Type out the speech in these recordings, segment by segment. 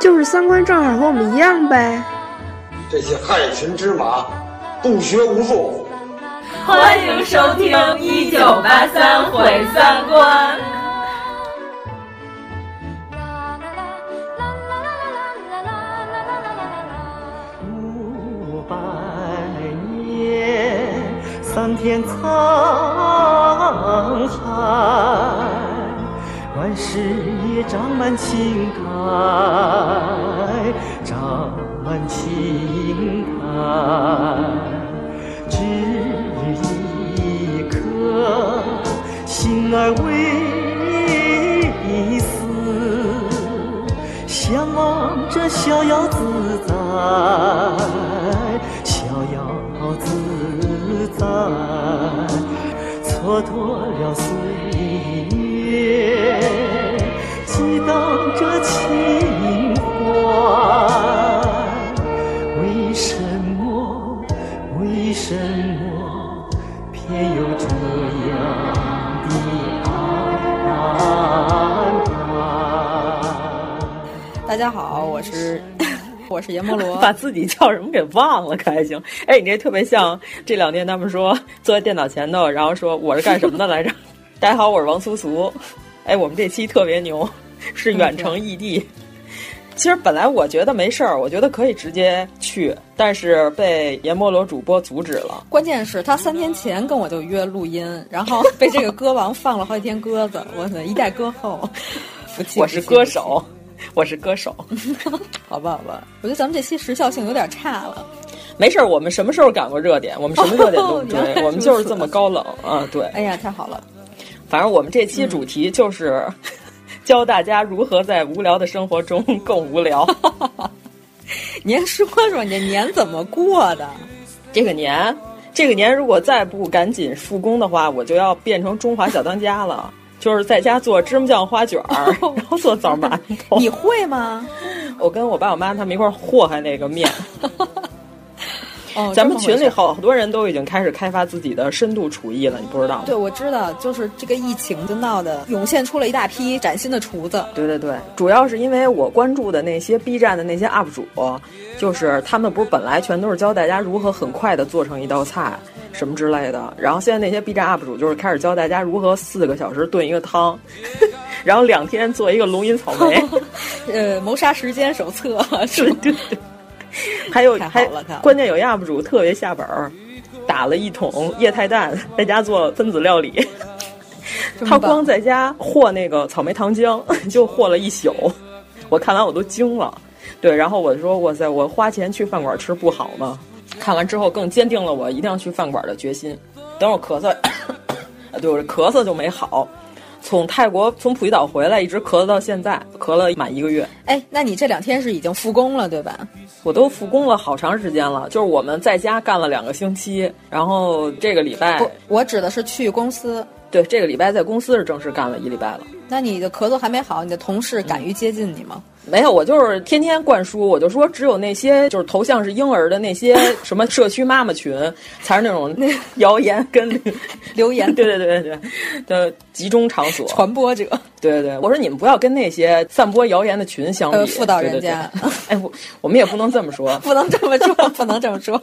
就是三观正好和我们一样呗。这些害群之马，不学无术。欢迎收听《一九八三毁三观》。五百年，桑田沧海，万事也长满青苔，爱长满青苔。只一颗心儿微死，向往着逍遥自在，逍遥自在，蹉跎了岁月，激荡着情怀。为什么？为什么偏有这样的安排？大家好，我是 我是阎摩罗，把自己叫什么给忘了，可还行？哎，你这特别像这两天他们说坐在电脑前头，然后说我是干什么的来着？大家好，我是王苏苏。哎，我们这期特别牛，是远程异地。其实本来我觉得没事儿，我觉得可以直接去，但是被阎摩罗主播阻止了。关键是他三天前跟我就约录音，然后被这个歌王放了好几天鸽子，我操，一代歌后，服气。我是歌手，我是歌手，好吧，好吧，我觉得咱们这期时效性有点差了。没事儿，我们什么时候赶过热点？我们什么热点都追，我们就是这么高冷啊！对，哎呀，太好了。反正我们这期主题就是。教大家如何在无聊的生活中 更无聊。您说说，你这年怎么过的？这个年，这个年如果再不赶紧复工的话，我就要变成中华小当家了，就是在家做芝麻酱花卷儿，然后做枣馒头。你会吗？我跟我爸我妈他们一块儿祸害那个面。哦，咱们群里好好多人都已经开始开发自己的深度厨艺了，你不知道吗？对，我知道，就是这个疫情就闹的涌现出了一大批崭新的厨子。对对对，主要是因为我关注的那些 B 站的那些 UP 主，就是他们不是本来全都是教大家如何很快的做成一道菜什么之类的，然后现在那些 B 站 UP 主就是开始教大家如何四个小时炖一个汤，然后两天做一个龙吟草莓，呃，谋杀时间手册，对对对。还有还关键有 UP 主特别下本儿，打了一桶液态氮，在家做分子料理。他光在家和那个草莓糖浆 就和了一宿，我看完我都惊了。对，然后我说哇塞，我花钱去饭馆吃不好吗？看完之后更坚定了我一定要去饭馆的决心。等我咳嗽，啊，对我这咳嗽就没好。从泰国从普吉岛回来，一直咳嗽到现在，咳了满一个月。哎，那你这两天是已经复工了，对吧？我都复工了好长时间了，就是我们在家干了两个星期，然后这个礼拜，不，我指的是去公司。对，这个礼拜在公司是正式干了一礼拜了。那你的咳嗽还没好，你的同事敢于接近你吗？没有，我就是天天灌输，我就说只有那些就是头像是婴儿的那些 什么社区妈妈群，才是那种 谣言跟 留言，对对对对对的集中场所，传播者。对对对，我说你们不要跟那些散播谣言的群相比，呃、妇道人家。对对对哎，我我们也不能这么说，不能这么说，不能这么说，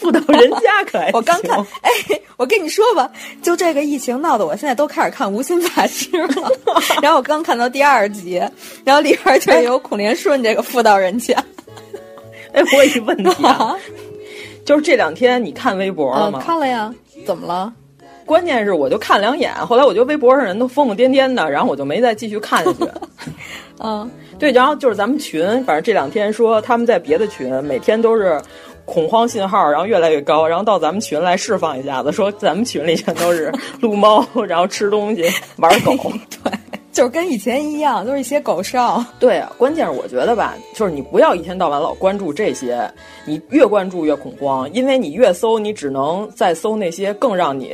妇道人家可还我刚看，哎，我跟你说吧，就这个疫情闹得我现在都开始看《无心法师》了，然后我刚看到第二集，然后里边就有。有孔连顺这个妇道人家，哎，我有一问题 啊，就是这两天你看微博了吗？嗯、看了呀，怎么了？关键是我就看两眼，后来我觉得微博上人都疯疯癫癫的，然后我就没再继续看下去。嗯，对，然后就是咱们群，反正这两天说他们在别的群每天都是恐慌信号，然后越来越高，然后到咱们群来释放一下子，说咱们群里全都是撸猫，然后吃东西、玩狗。对。就是跟以前一样，都是一些狗哨。对，关键是我觉得吧，就是你不要一天到晚老关注这些，你越关注越恐慌，因为你越搜，你只能再搜那些更让你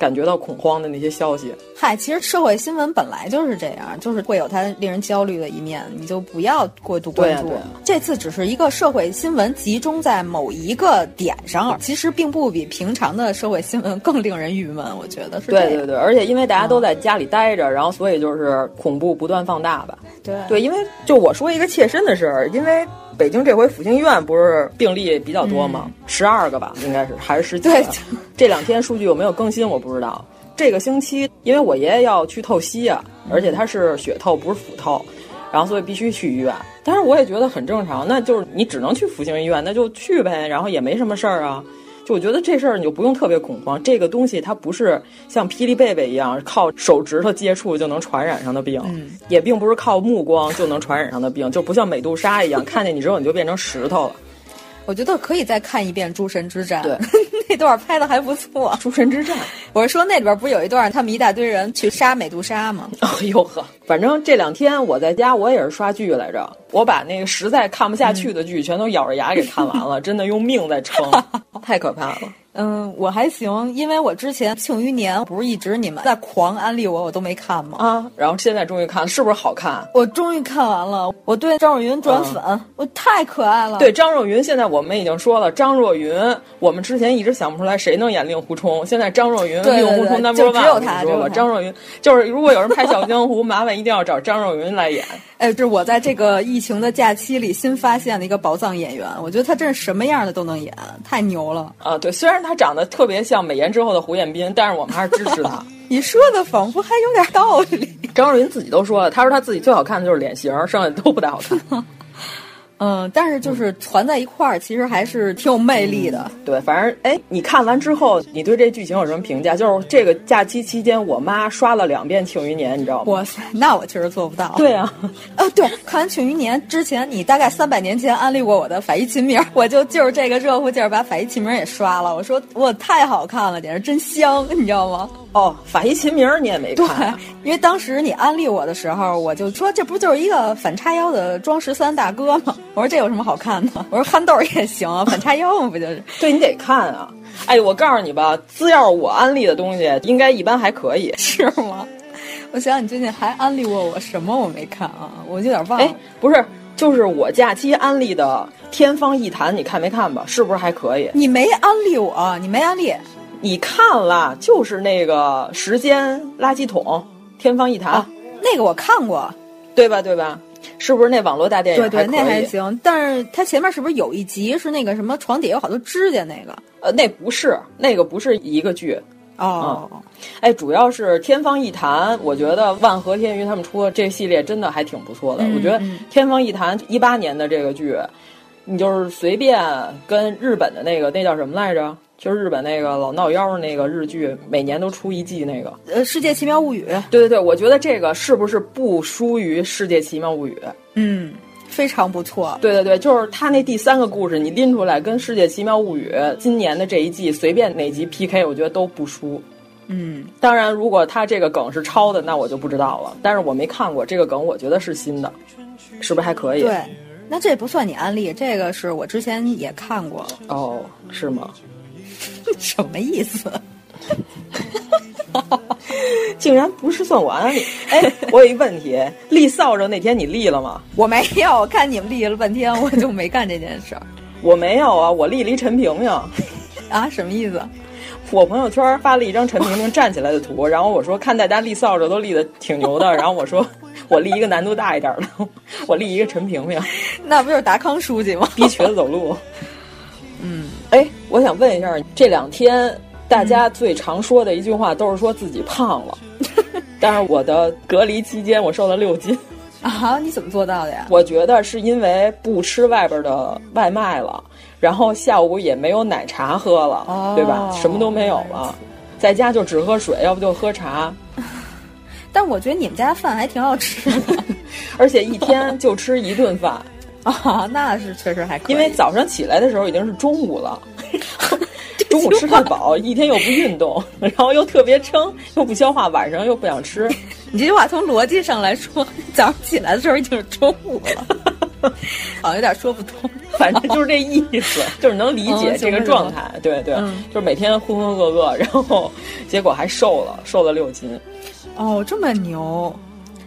感觉到恐慌的那些消息。嗨，其实社会新闻本来就是这样，就是会有它令人焦虑的一面，你就不要过度关注。对啊对啊这次只是一个社会新闻集中在某一个点上，其实并不比平常的社会新闻更令人郁闷。我觉得是。对对对，而且因为大家都在家里待着，然后所以就是恐怖不断放大吧。对对，因为就我说一个切身的事儿，因为北京这回复兴医院不是病例比较多吗？十二、个吧，应该是还是十几对个？这两天数据有没有更新我不知道。这个星期，因为我爷爷要去透析啊，而且他是血透，不是腹透，然后所以必须去医院。但是我也觉得很正常，那就是你只能去复兴医院，那就去呗，然后也没什么事儿啊。就我觉得这事儿你就不用特别恐慌，这个东西它不是像霹雳贝贝一样靠手指头接触就能传染上的病，嗯也并不是靠目光就能传染上的病，就不像美杜莎一样，看见你之后你就变成石头了。我觉得可以再看一遍《诸神之战》，对，那段拍的还不错。诸神之战，我是说那里边不是有一段他们一大堆人去杀美杜莎吗？哎呦呵，反正这两天我在家我也是刷剧来着，我把那个实在看不下去的剧全都咬着牙给看完了，真的用命在撑，太可怕了。嗯，我还行，因为我之前《庆余年》不是一直你们在狂安利我，我都没看吗？啊，然后现在终于看，是不是好看？我终于看完了，我对张若昀转粉，我太可爱了。对张若昀，现在我们已经说了，张若昀，我们之前一直想不出来谁能演令狐冲，现在张若昀令狐冲 number 就只 one，有我跟你说了，他只有他张若昀就是如果有人拍《小江湖》，麻烦一定要找张若昀来演。哎，就是我在这个疫情的假期里新发现的一个宝藏演员，我觉得他真是什么样的都能演，太牛了。啊，对，虽然他长得特别像美颜之后的胡彦斌，但是我们还是支持他。你说的仿佛还有点道理。张若昀自己都说了，他说他自己最好看的就是脸型，剩下都不太好看。嗯，但是就是团在一块儿，其实还是挺有魅力的。对，反正哎，你看完之后，你对这剧情有什么评价？就是这个假期期间，我妈刷了两遍《庆余年》，你知道吗？哇塞，那我确实做不到。对啊，哦，对，看完《庆余年》之前，你大概三百年前安利过我的《法医秦明》，我就就是这个热乎劲儿把《法医秦明》也刷了。我说我太好看了，简直真香，你知道吗？哦，《法医秦明》你也没看、啊？，因为当时你安利我的时候，我就说这不就是一个反叉腰的庄十三大哥吗？我说这有什么好看的？我说憨豆也行啊，反差腰嘛不就是？对你得看啊！哎，我告诉你吧，只要我安利的东西，应该一般还可以，是吗？我想想，你最近还安利过我什么？我没看啊，我有点忘了。哎，不是，就是我假期安利的《天方夜谭》，你看没看吧？是不是还可以？你没安利我，你没安利。你看了，就是那个时间垃圾桶《天方夜谭》啊，那个我看过，对吧？对吧？是不是那网络大电影？对对，那还行。但是它前面是不是有一集是那个什么床底下有好多指甲那个？呃，那不是，那个不是一个剧。哦，嗯、哎，主要是《天方夜谭》，我觉得万和天娱他们出的这系列真的还挺不错的。嗯、我觉得《天方夜谭》一八年的这个剧，你就是随便跟日本的那个那叫什么来着？就是日本那个老闹妖那个日剧，每年都出一季那个。呃，《世界奇妙物语》。对对对，我觉得这个是不是不输于《世界奇妙物语》？嗯，非常不错。对对对，就是他那第三个故事，你拎出来跟《世界奇妙物语》今年的这一季随便哪集 PK，我觉得都不输。嗯，当然，如果他这个梗是抄的，那我就不知道了。但是我没看过这个梗，我觉得是新的，是不是还可以？对，那这不算你安利，这个是我之前也看过。哦，是吗？什么意思？竟然不是算我安利？哎，我有一问题，立扫帚那天你立了吗？我没有，我看你们立了半天，我就没干这件事儿。我没有啊，我立了一陈萍萍。啊，什么意思？我朋友圈发了一张陈萍萍站起来的图，然后我说看大家立扫帚都立的挺牛的，然后我说我立一个难度大一点的，我立一个陈萍萍。那不就是达康书记吗？逼瘸子走路。嗯，哎，我想问一下，这两天大家最常说的一句话都是说自己胖了，但是我的隔离期间我瘦了六斤。啊，你怎么做到的呀？我觉得是因为不吃外边的外卖了，然后下午也没有奶茶喝了，哦、对吧？什么都没有了，在家就只喝水，要不就喝茶。但我觉得你们家饭还挺好吃的，而且一天就吃一顿饭。啊，那是确实还可以。因为早上起来的时候已经是中午了，中午吃太饱，一天又不运动，然后又特别撑，又不消化，晚上又不想吃，你这句话从逻辑上来说，早上起来的时候已经是中午了，好像有点说不通。反正就是这意思，就是能理解这个状态。对对，就是每天浑浑噩噩，然后结果还瘦了，瘦了六斤。哦，这么牛！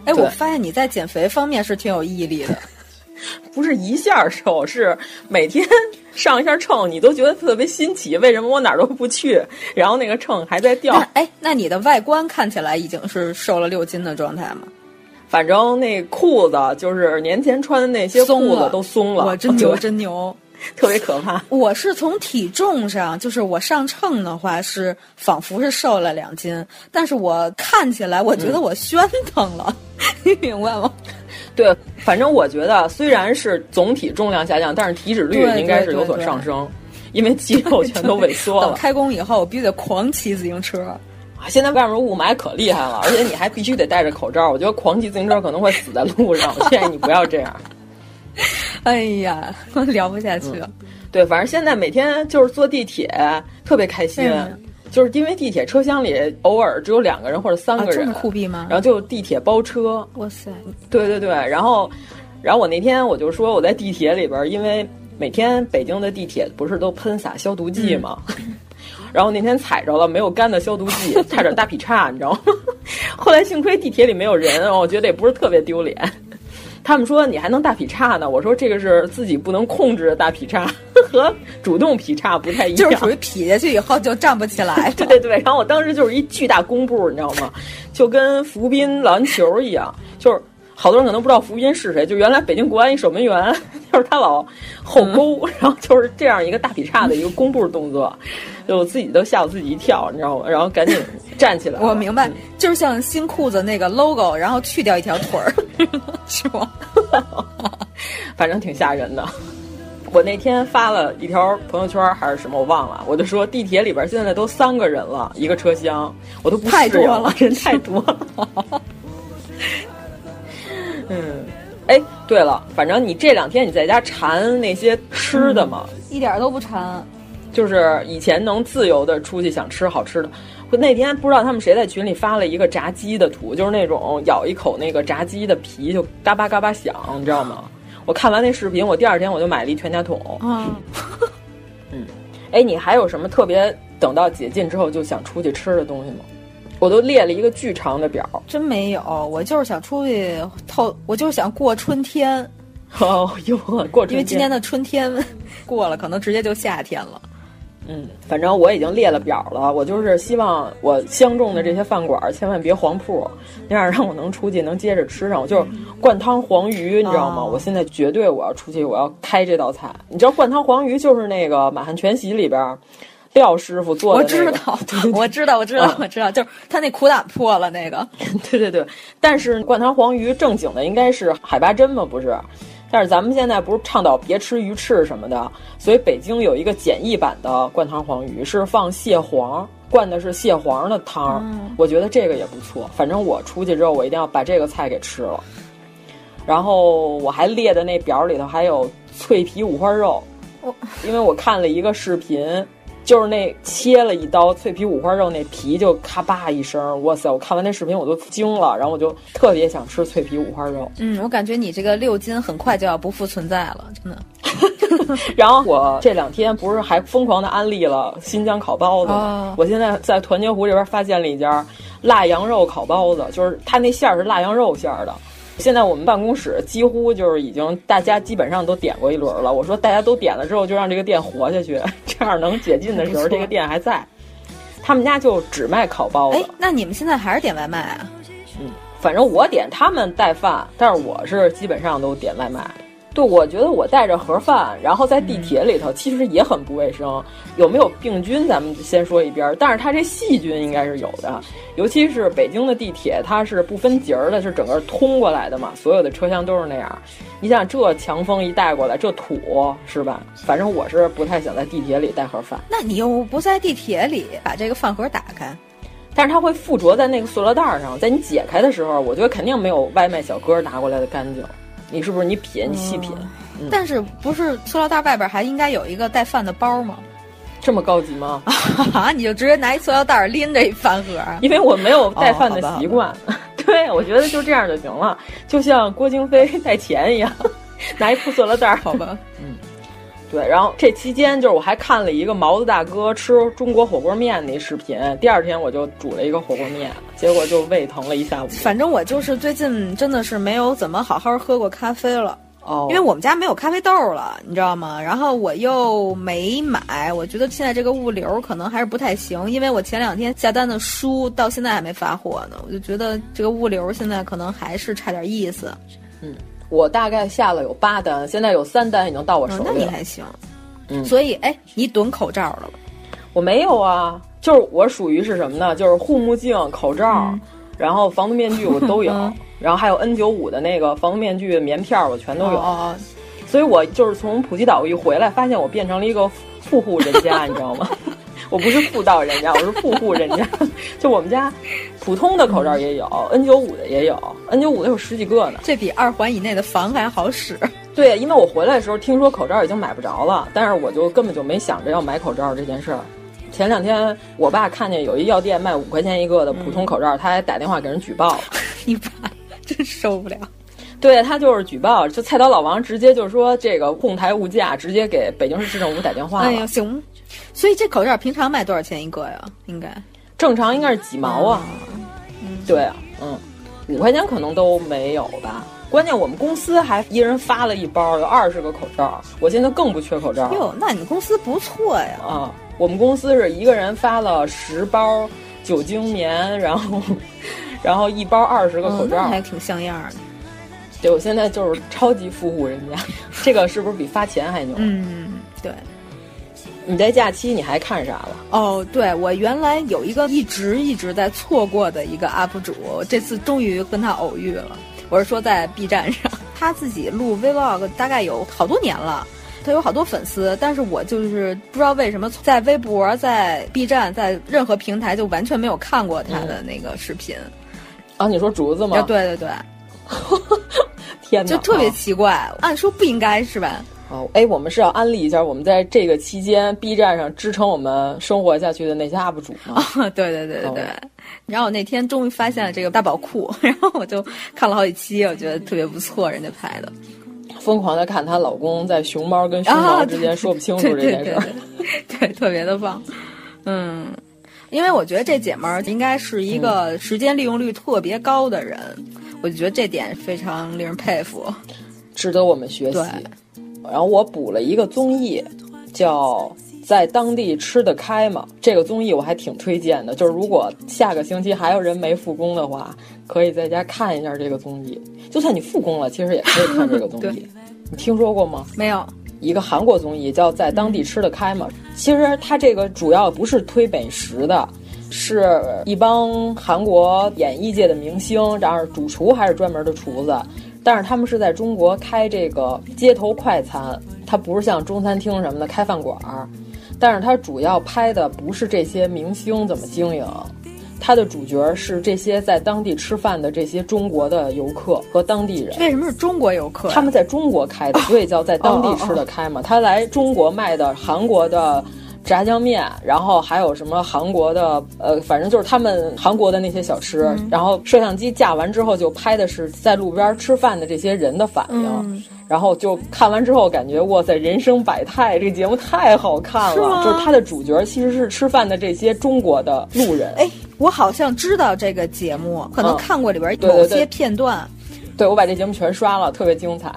哎，我发现你在减肥方面是挺有毅力的。不是一下瘦，是每天 上一下秤，你都觉得特别新奇。为什么我哪儿都不去，然后那个秤还在掉？哎，那你的外观看起来已经是瘦了六斤的状态吗？反正那裤子就是年前穿的那些裤子都松了，我真牛，真牛，特别可怕。我是从体重上，就是我上秤的话是仿佛是瘦了两斤，但是我看起来我觉得我宣腾了，你明白吗？对，反正我觉得虽然是总体重量下降，但是体脂率应该是有所上升，因为肌肉全都萎缩了。等开工以后，我必须得狂骑自行车。啊，现在外面雾霾可厉害了，而且你还必须得戴着口罩。我觉得狂骑自行车可能会死在路上，我建议你不要这样。哎呀，我 聊不下去了。对，反正现在每天就是坐地铁，特别开心。就是因为地铁车厢里偶尔只有两个人或者三个人，这么酷毙吗？然后就地铁包车。哇塞！对对对，然后，然后我那天我就说我在地铁里边，因为每天北京的地铁不是都喷洒消毒剂吗？然后那天踩着了没有干的消毒剂，差点大劈叉，你知道吗？后来幸亏地铁里没有人，我觉得也不是特别丢脸。他们说你还能大劈叉呢，我说这个是自己不能控制的大劈叉，和主动劈叉不太一样，就是属于劈下去以后就站不起来。对对对，然后我当时就是一巨大弓步，你知道吗？就跟福斌篮球一样，就是好多人可能不知道福斌是谁，就原来北京国安一守门员，就是他老后勾，然后就是这样一个大劈叉的一个弓步动作。就我自己都吓我自己一跳，你知道吗？然后赶紧站起来。我明白，就是像新裤子那个 logo，然后去掉一条腿儿，是吗？反正挺吓人的。我那天发了一条朋友圈还是什么，我忘了。我就说地铁里边现在都三个人了，一个车厢，我都不太多了，人太多了。嗯，哎，对了，反正你这两天你在家馋那些吃的吗？一点都不馋。就是以前能自由的出去想吃好吃的，那天不知道他们谁在群里发了一个炸鸡的图，就是那种咬一口那个炸鸡的皮就嘎巴嘎巴响，你知道吗？我看完那视频，我第二天我就买了一全家桶。嗯，嗯，哎，你还有什么特别等到解禁之后就想出去吃的东西吗？我都列了一个巨长的表。真没有，我就是想出去透，我就是想过春天。哦哟，过春天，因为今年的春天过了，可能直接就夏天了。嗯，反正我已经列了表了。我就是希望我相中的这些饭馆千万别黄铺，那样让我能出去能接着吃上。我就是灌汤黄鱼，你知道吗？我现在绝对我要出去，我要开这道菜。你知道灌汤黄鱼就是那个《满汉全席》里边廖师傅做的。我知道，我知道，我知道，我知道，就是他那苦胆破了那个。对对对，但是灌汤黄鱼正经的应该是海八珍嘛？不是。但是咱们现在不是倡导别吃鱼翅什么的，所以北京有一个简易版的灌汤黄鱼，是放蟹黄，灌的是蟹黄的汤。我觉得这个也不错。反正我出去之后，我一定要把这个菜给吃了。然后我还列的那表里头还有脆皮五花肉，因为我看了一个视频。就是那切了一刀脆皮五花肉，那皮就咔吧一声，哇塞！我看完那视频我都惊了，然后我就特别想吃脆皮五花肉。嗯，我感觉你这个六斤很快就要不复存在了，真的。然后我这两天不是还疯狂的安利了新疆烤包子吗？我现在在团结湖这边发现了一家辣羊肉烤包子，就是它那馅儿是辣羊肉馅儿的。现在我们办公室几乎就是已经大家基本上都点过一轮了。我说大家都点了之后，就让这个店活下去，这样能解禁的时候，这个店还在。他们家就只卖烤包子。哎，那你们现在还是点外卖啊？嗯，反正我点，他们带饭，但是我是基本上都点外卖。对，我觉得我带着盒饭，然后在地铁里头，其实也很不卫生。有没有病菌，咱们先说一边。但是它这细菌应该是有的，尤其是北京的地铁，它是不分节儿的，是整个通过来的嘛，所有的车厢都是那样。你想这强风一带过来，这土是吧？反正我是不太想在地铁里带盒饭。那你又不在地铁里把这个饭盒打开，但是它会附着在那个塑料袋上，在你解开的时候，我觉得肯定没有外卖小哥拿过来的干净。你是不是你品你细品？但是不是塑料袋外边还应该有一个带饭的包吗？这么高级吗？啊！你就直接拿一塑料袋拎着一饭盒？因为我没有带饭的习惯。对，我觉得就这样就行了，就像郭京飞带钱一样，拿一破塑料袋，好吧？嗯，对。然后这期间，就是我还看了一个毛子大哥吃中国火锅面那视频，第二天我就煮了一个火锅面，结果就胃疼了一下午。反正我就是最近真的是没有怎么好好喝过咖啡了。哦，因为我们家没有咖啡豆了，你知道吗？然后我又没买，我觉得现在这个物流可能还是不太行，因为我前两天下单的书到现在还没发货呢，我就觉得这个物流现在可能还是差点意思。嗯，我大概下了有八单，现在有三单已经到我手里了。那你还行。嗯，所以哎，你囤口罩了吗？我没有啊，就是我属于是什么呢？就是护目镜、口罩，嗯、然后防毒面具我都有。然后还有 N 九五的那个防毒面具棉片，我全都有。哦，所以我就是从普吉岛一回来，发现我变成了一个富户人家，你知道吗？我不是妇道人家，我是富户人家。就我们家普通的口罩也有，N 九五的也有，N 九五的有十几个呢。这比二环以内的房还好使。对，因为我回来的时候听说口罩已经买不着了，但是我就根本就没想着要买口罩这件事儿。前两天我爸看见有一药店卖五块钱一个的普通口罩，他还打电话给人举报了。你爸。真受不了，对他就是举报，就菜刀老王直接就说这个哄抬物价，直接给北京市市政府打电话了。哎呀，行，所以这口罩平常卖多少钱一个呀？应该正常应该是几毛啊？嗯，对啊，嗯，五块钱可能都没有吧。关键我们公司还一人发了一包，有二十个口罩。我现在更不缺口罩。哟，那你们公司不错呀。啊，我们公司是一个人发了十包酒精棉，然后。然后一包二十个口罩，嗯、还挺像样的。对，我现在就是超级富户人家，这个是不是比发钱还牛？嗯，对。你在假期你还看啥了？哦，对，我原来有一个一直一直在错过的一个 UP 主，这次终于跟他偶遇了。我是说在 B 站上，他自己录 Vlog 大概有好多年了。他有好多粉丝，但是我就是不知道为什么在微博、在 B 站、在任何平台就完全没有看过他的那个视频。啊，你说竹子吗？啊，对对对，天哪，就特别奇怪。按说不应该是吧？哦，哎，我们是要安利一下我们在这个期间 B 站上支撑我们生活下去的那些 UP 主吗？啊，对对对对对。然后我那天终于发现了这个大宝库，然后我就看了好几期，我觉得特别不错，人家拍的。疯狂的看她老公在熊猫跟熊猫 之间说不清楚这件事儿，对，特别的棒。嗯，因为我觉得这姐们儿应该是一个时间利用率特别高的人，我就觉得这点非常令人佩服，值得我们学习。然后我补了一个综艺，叫《在当地吃得开吗》。这个综艺我还挺推荐的，就是如果下个星期还有人没复工的话，可以在家看一下这个综艺。就算你复工了，其实也可以看这个综艺。你听说过吗？没有。一个韩国综艺叫《在当地吃得开吗》。其实它这个主要不是推美食的，是一帮韩国演艺界的明星，然后主厨还是专门的厨子。但是他们是在中国开这个街头快餐，它不是像中餐厅什么的开饭馆儿。但是它主要拍的不是这些明星怎么经营，它的主角是这些在当地吃饭的这些中国的游客和当地人。为什么是中国游客？他们在中国开的，所以叫在当地吃的开嘛。他来中国卖的 韩国的。炸酱面，然后还有什么韩国的，呃，反正就是他们韩国的那些小吃。嗯、然后摄像机架完之后，就拍的是在路边吃饭的这些人的反应。嗯、然后就看完之后，感觉哇塞，人生百态，这个节目太好看了。是就是它的主角其实是吃饭的这些中国的路人。哎，我好像知道这个节目，可能看过里边某些片段。嗯、对,对，我把这节目全刷了，特别精彩。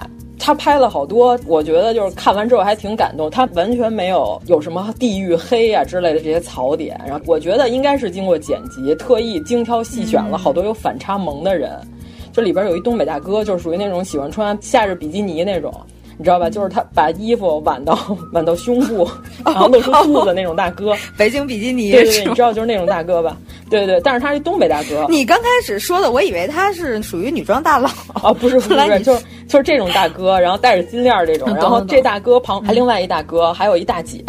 他拍了好多，我觉得就是看完之后还挺感动。他完全没有有什么地域黑呀之类的这些槽点，然后我觉得应该是经过剪辑，特意精挑细选了好多有反差萌的人。嗯、就里边有一东北大哥，就是属于那种喜欢穿夏日比基尼那种，你知道吧？就是他把衣服挽到挽到胸部，然后露出肚子那种大哥。北京比基尼，对对对，你知道就是那种大哥吧？对对，但是他是东北大哥。你刚开始说的，我以为他是属于女装大佬。啊，不是不是 就是就是这种大哥，然后戴着金链这种，然后这大哥旁还另外一大哥，还有一大姐，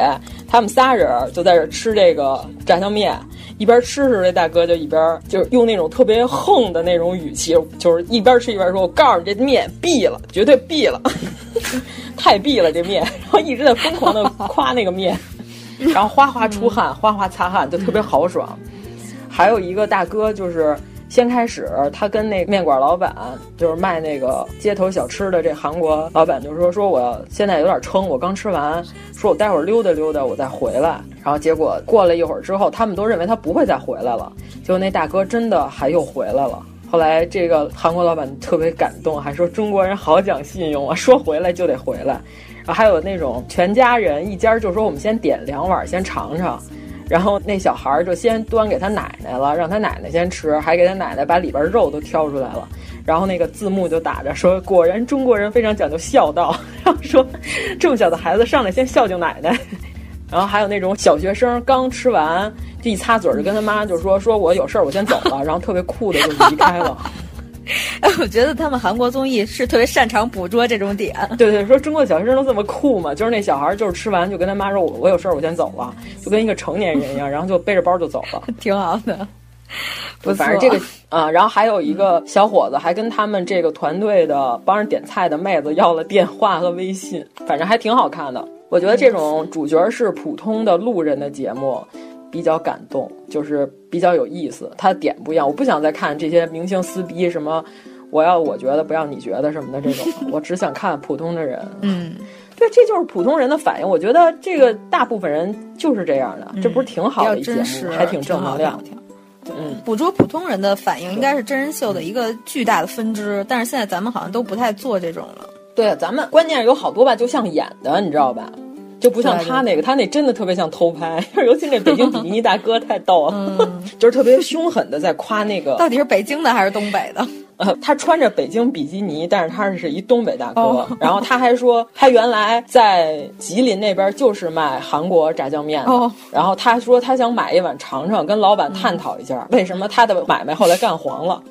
他们仨人就在这吃这个炸酱面，一边吃时这大哥就一边就是用那种特别横的那种语气，就是一边吃一边说：“我告诉你，这面毙了，绝对毙了，太毙了这面。”然后一直在疯狂的 夸那个面，然后哗哗出汗，哗哗擦汗，就特别豪爽。还有一个大哥就是先开始，他跟那面馆老板，就是卖那个街头小吃的这韩国老板，就说说我现在有点撑，我刚吃完，说我待会儿溜达溜达，我再回来。然后结果过了一会儿之后，他们都认为他不会再回来了，结果那大哥真的还又回来了。后来这个韩国老板特别感动，还说中国人好讲信用啊，说回来就得回来。然后还有那种全家人一家就说我们先点两碗先尝尝。然后那小孩就先端给他奶奶了，让他奶奶先吃，还给他奶奶把里边肉都挑出来了。然后那个字幕就打着说：“果然中国人非常讲究孝道。”然后说这么小的孩子上来先孝敬奶奶。然后还有那种小学生刚吃完就一擦嘴就跟他妈就说：“说我有事儿我先走了。”然后特别酷的就离开了。哎，我觉得他们韩国综艺是特别擅长捕捉这种点。对对，说中国小学生都这么酷嘛？就是那小孩就是吃完就跟他妈说：“我我有事儿我先走了。”就跟一个成年人一样，然后就背着包就走了，挺好的。不，反正这个啊，然后还有一个小伙子还跟他们这个团队的帮着点菜的妹子要了电话和微信，反正还挺好看的。我觉得这种主角是普通的路人的节目。比较感动，就是比较有意思，他的点不一样。我不想再看这些明星撕逼什么，我要我觉得不要你觉得什么的这种，我只想看普通的人。嗯，对，这就是普通人的反应。我觉得这个大部分人就是这样的，这不是挺好的一节目，还挺正能量。嗯，捕捉普通人的反应应该是真人秀的一个巨大的分支，但是现在咱们好像都不太做这种了。对，咱们关键有好多吧，就像演的，你知道吧？就不像他那个，他那真的特别像偷拍，尤其那北京比 基尼大哥太逗了，就是特别凶狠的在夸那个。到底是北京的还是东北的？呃，他穿着北京比基尼，但是他是一东北大哥。然后他还说，他原来在吉林那边就是卖韩国炸酱面的。然后他说他想买一碗尝尝，跟老板探讨一下为什么他的买卖后来干黄了。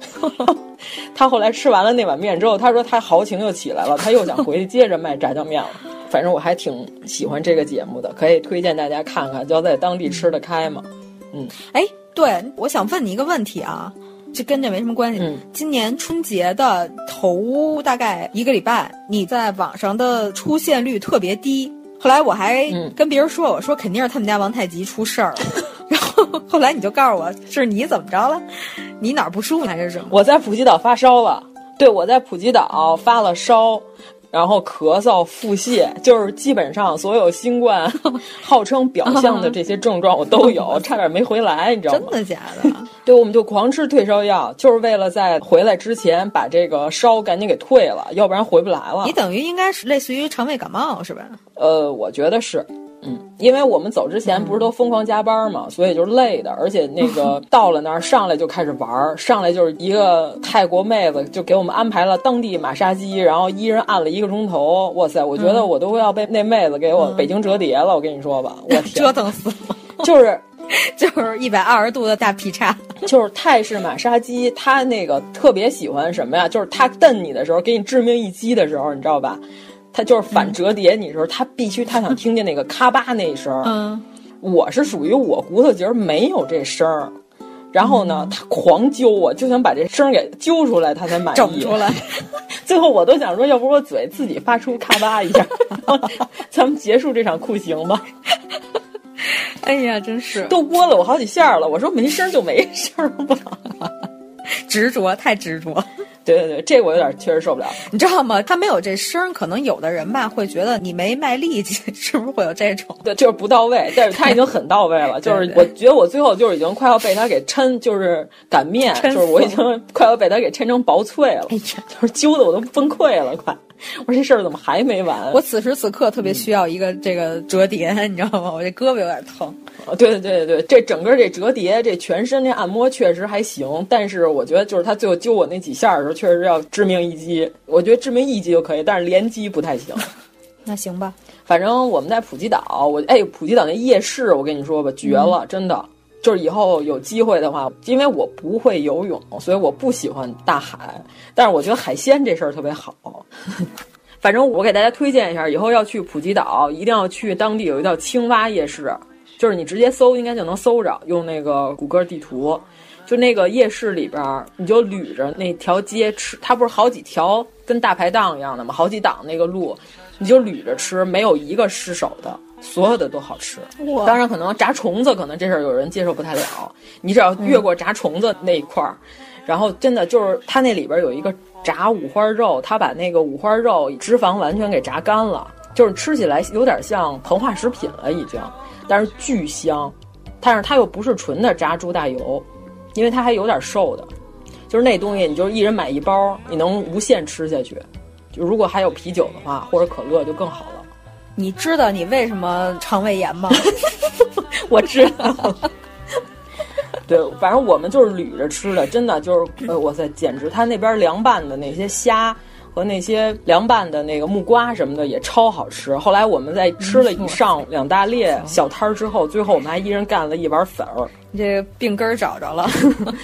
他后来吃完了那碗面之后，他说他豪情又起来了，他又想回去接着卖炸酱面了。反正我还挺喜欢这个节目的，可以推荐大家看看，就在当地吃得开嘛。嗯，哎，对，我想问你一个问题啊，这跟这没什么关系。嗯，今年春节的头大概一个礼拜，你在网上的出现率特别低。后来我还跟别人说，我说肯定是他们家王太极出事儿了。然后后来你就告诉我是你怎么着了？你哪儿不舒服还是什么？我在普吉岛发烧了。对，我在普吉岛发了烧。然后咳嗽、腹泻，就是基本上所有新冠 号称表象的这些症状我都有，差点没回来，你知道吗？真的假的？对，我们就狂吃退烧药，就是为了在回来之前把这个烧赶紧给退了，要不然回不来了。你等于应该是类似于肠胃感冒是吧？呃，我觉得是。嗯，因为我们走之前不是都疯狂加班嘛，所以就是累的，而且那个 到了那儿上来就开始玩儿，上来就是一个泰国妹子就给我们安排了当地马杀鸡，然后一人按了一个钟头，哇塞，我觉得我都要被那妹子给我北京折叠了，我跟你说吧，我 天，折腾死了，就是就是一百二十度的大劈叉，就是泰式马杀鸡，他那个特别喜欢什么呀？就是他瞪你的时候，给你致命一击的时候，你知道吧？他就是反折叠你时候，他必须他想听见那个咔吧那一声。嗯，我是属于我骨头节没有这声儿，然后呢，他狂揪我，就想把这声给揪出来，他才满意。整出来，最后我都想说，要不我嘴自己发出咔吧一下，咱们结束这场酷刑吧。哎呀，真是都播了我好几下了，我说没声就没声吧，执着太执着。对对对，这我有点确实受不了。你知道吗？他没有这声，可能有的人吧会觉得你没卖力气，是不是会有这种？对，就是不到位。但是他已经很到位了，就是我觉得我最后就是已经快要被他给抻，就是擀面，就是我已经快要被他给抻成薄脆了，就是揪的我都崩溃了，快。我说这事儿怎么还没完？我此时此刻特别需要一个这个折叠，你知道吗？我这胳膊有点疼。对对对对对，这整个这折叠，这全身这按摩确实还行，但是我觉得就是他最后揪我那几下的时候，确实要致命一击。我觉得致命一击就可以，但是连击不太行。那行吧，反正我们在普吉岛，我哎，普吉岛那夜市，我跟你说吧，绝了，真的。就是以后有机会的话，因为我不会游泳，所以我不喜欢大海。但是我觉得海鲜这事儿特别好。反正我给大家推荐一下，以后要去普吉岛，一定要去当地有一叫青蛙夜市，就是你直接搜应该就能搜着，用那个谷歌地图，就那个夜市里边，你就捋着那条街吃，它不是好几条跟大排档一样的吗？好几档那个路，你就捋着吃，没有一个失手的。所有的都好吃，当然可能炸虫子，可能这事儿有人接受不太了。你只要越过炸虫子那一块儿，然后真的就是它那里边有一个炸五花肉，它把那个五花肉脂肪完全给炸干了，就是吃起来有点像膨化食品了已经，但是巨香，但是它又不是纯的炸猪大油，因为它还有点瘦的，就是那东西你就一人买一包，你能无限吃下去。就如果还有啤酒的话，或者可乐就更好了。你知道你为什么肠胃炎吗？我知道。对，反正我们就是捋着吃的，真的就是，呃，哇塞，简直！他那边凉拌的那些虾和那些凉拌的那个木瓜什么的也超好吃。后来我们在吃了以上两大列小摊儿之后，最后我们还一人干了一碗粉儿。你 这病根儿找着了。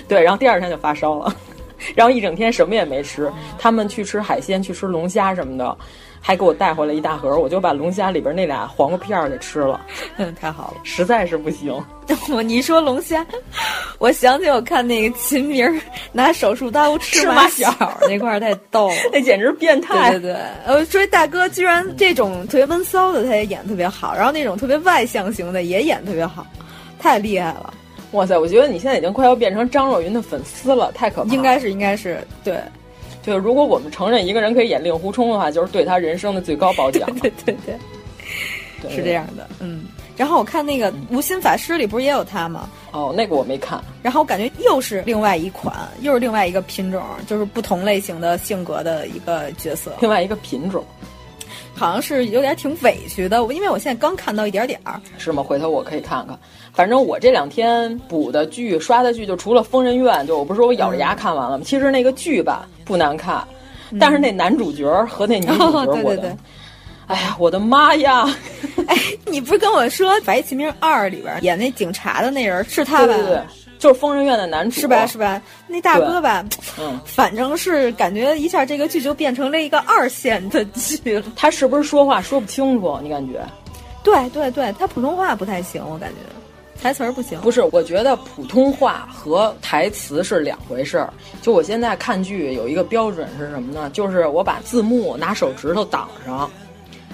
对，然后第二天就发烧了，然后一整天什么也没吃。他们去吃海鲜，去吃龙虾什么的。还给我带回来一大盒，我就把龙虾里边那俩黄瓜片儿给吃了。嗯，太好了，实在是不行。我你说龙虾，我想起我看那个秦明拿手术刀吃马小那块儿太逗了，那简直变态。对对对，呃，说大哥居然这种特别闷骚的他也演特别好，然后那种特别外向型的也演特别好，太厉害了。哇塞，我觉得你现在已经快要变成张若昀的粉丝了，太可怕。应该是，应该是，对。就是如果我们承认一个人可以演令狐冲的话，就是对他人生的最高褒奖。对 对对，对是这样的。嗯，然后我看那个《无心法师》里不是也有他吗？哦，那个我没看。然后我感觉又是另外一款，又是另外一个品种，就是不同类型的性格的一个角色。另外一个品种，好像是有点挺委屈的，因为我现在刚看到一点点儿。是吗？回头我可以看看。反正我这两天补的剧、刷的剧，就除了《疯人院》，就我不是说我咬着牙看完了吗？其实那个剧吧不难看，但是那男主角和那 女主角，我的，哎呀，我的妈呀！哎，你不是跟我说《白起名二》里边演那警察的那人是他吧？对对对，就是《疯人院》的男主，是吧？是吧？那大哥吧，嗯，反正是感觉一下这个剧就变成了一个二线的剧了。他是不是说话说不清楚？你感觉？对对对，他普通话不太行，我感觉。台词儿不行，不是，我觉得普通话和台词是两回事儿。就我现在看剧有一个标准是什么呢？就是我把字幕拿手指头挡上，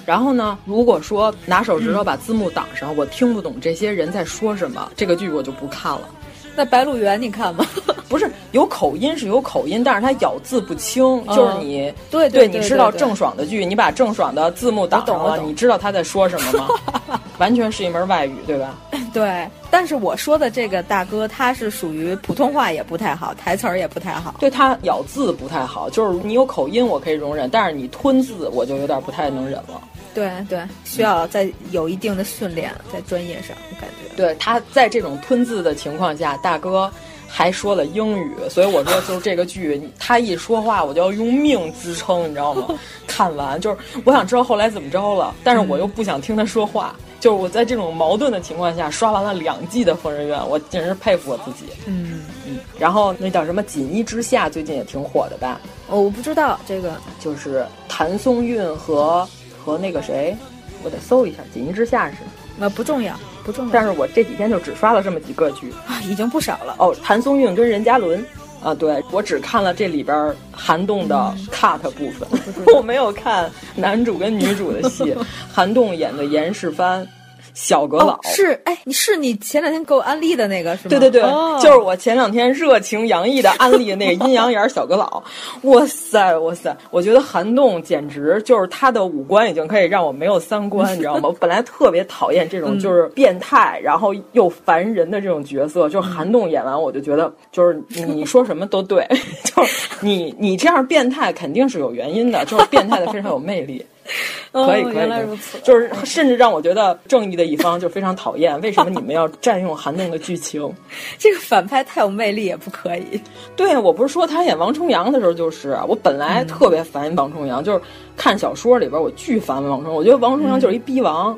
然后呢，如果说拿手指头把字幕挡上，我听不懂这些人在说什么，这个剧我就不看了。那《白鹿原》你看吗？不是有口音是有口音，但是他咬字不清，就是你对对，你知道郑爽的剧，你把郑爽的字幕打上了，你知道他在说什么吗？完全是一门外语，对吧？对，但是我说的这个大哥，他是属于普通话也不太好，台词儿也不太好，对他咬字不太好，就是你有口音我可以容忍，但是你吞字我就有点不太能忍了。对对，需要在有一定的训练，在专业上，我感觉。对，他在这种吞字的情况下，大哥还说了英语，所以我说就是这个剧，他一说话我就要用命支撑，你知道吗？看完就是我想知道后来怎么着了，但是我又不想听他说话。就是我在这种矛盾的情况下刷完了两季的《疯人院》，我简直佩服我自己。嗯嗯。然后那叫什么《锦衣之下》，最近也挺火的吧？哦，我不知道这个，就是谭松韵和和那个谁，我得搜一下《锦衣之下》是。那，不重要，不重要。但是我这几天就只刷了这么几个剧啊，已经不少了。哦，谭松韵跟任嘉伦。啊，对我只看了这里边韩栋的 cut 部分，我没有看男主跟女主的戏。韩栋演的严世蕃。小阁老是哎，你是你前两天给我安利的那个是吗？对对对，就是我前两天热情洋溢的安利那个阴阳眼小阁老。哇塞哇塞，我觉得韩栋简直就是他的五官已经可以让我没有三观，你知道吗？我本来特别讨厌这种就是变态然后又烦人的这种角色，就是韩栋演完我就觉得就是你说什么都对，就是你你这样变态肯定是有原因的，就是变态的非常有魅力。可以，可以，原来如此。就是甚至让我觉得正义的一方就非常讨厌。为什么你们要占用韩栋的剧情？这个反派太有魅力也不可以。对，我不是说他演王重阳的时候就是我本来特别烦王重阳，就是看小说里边我巨烦王重阳。我觉得王重阳就是一逼王，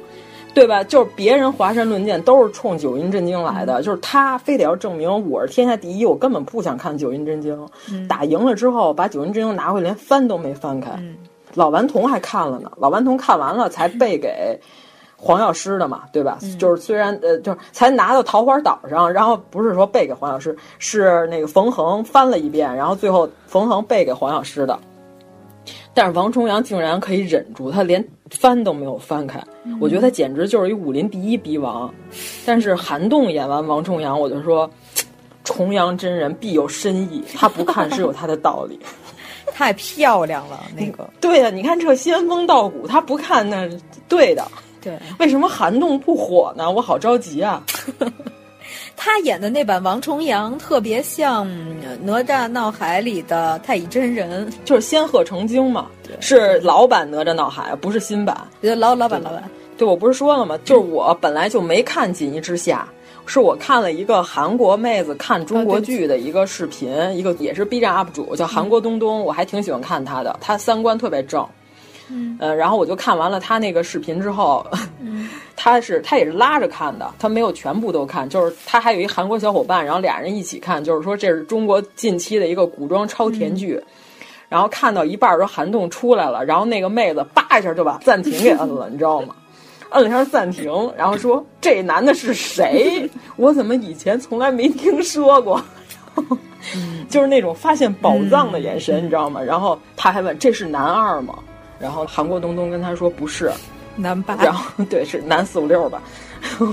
对吧？就是别人华山论剑都是冲九阴真经来的，就是他非得要证明我是天下第一。我根本不想看九阴真经，打赢了之后把九阴真经拿回来连翻都没翻开。老顽童还看了呢，老顽童看完了才背给黄药师的嘛，对吧？就是虽然呃，就是才拿到桃花岛上，然后不是说背给黄药师，是那个冯衡翻了一遍，然后最后冯衡背给黄药师的。但是王重阳竟然可以忍住，他连翻都没有翻开，我觉得他简直就是一武林第一逼王。但是韩栋演完王重阳，我就说。重阳真人必有深意，他不看是有他的道理。太漂亮了，那个。对呀、你看这仙风道骨，他不看那是对的。对，为什么韩栋不火呢？我好着急啊！他演的那版王重阳特别像《哪吒闹海》里的太乙真人，就是仙鹤成精嘛，是老版哪吒闹海，不是新版。老老版老版。对，我不是说了吗？就是我本来就没看《锦衣之下》，是我看了一个韩国妹子看中国剧的一个视频，一个也是 B 站 UP 主叫韩国东东，我还挺喜欢看她的，她三观特别正。嗯，呃，然后我就看完了他那个视频之后，嗯、他是他也是拉着看的，他没有全部都看，就是他还有一韩国小伙伴，然后俩人一起看，就是说这是中国近期的一个古装超甜剧。嗯、然后看到一半儿时候，韩栋出来了，然后那个妹子叭一下就把暂停给摁了，你知道吗？摁了一下暂停，然后说：“这男的是谁？我怎么以前从来没听说过？”就是那种发现宝藏的眼神，嗯、你知道吗？然后他还问：“这是男二吗？”然后韩国东东跟他说：“不是，男八。”然后对，是男四五六吧。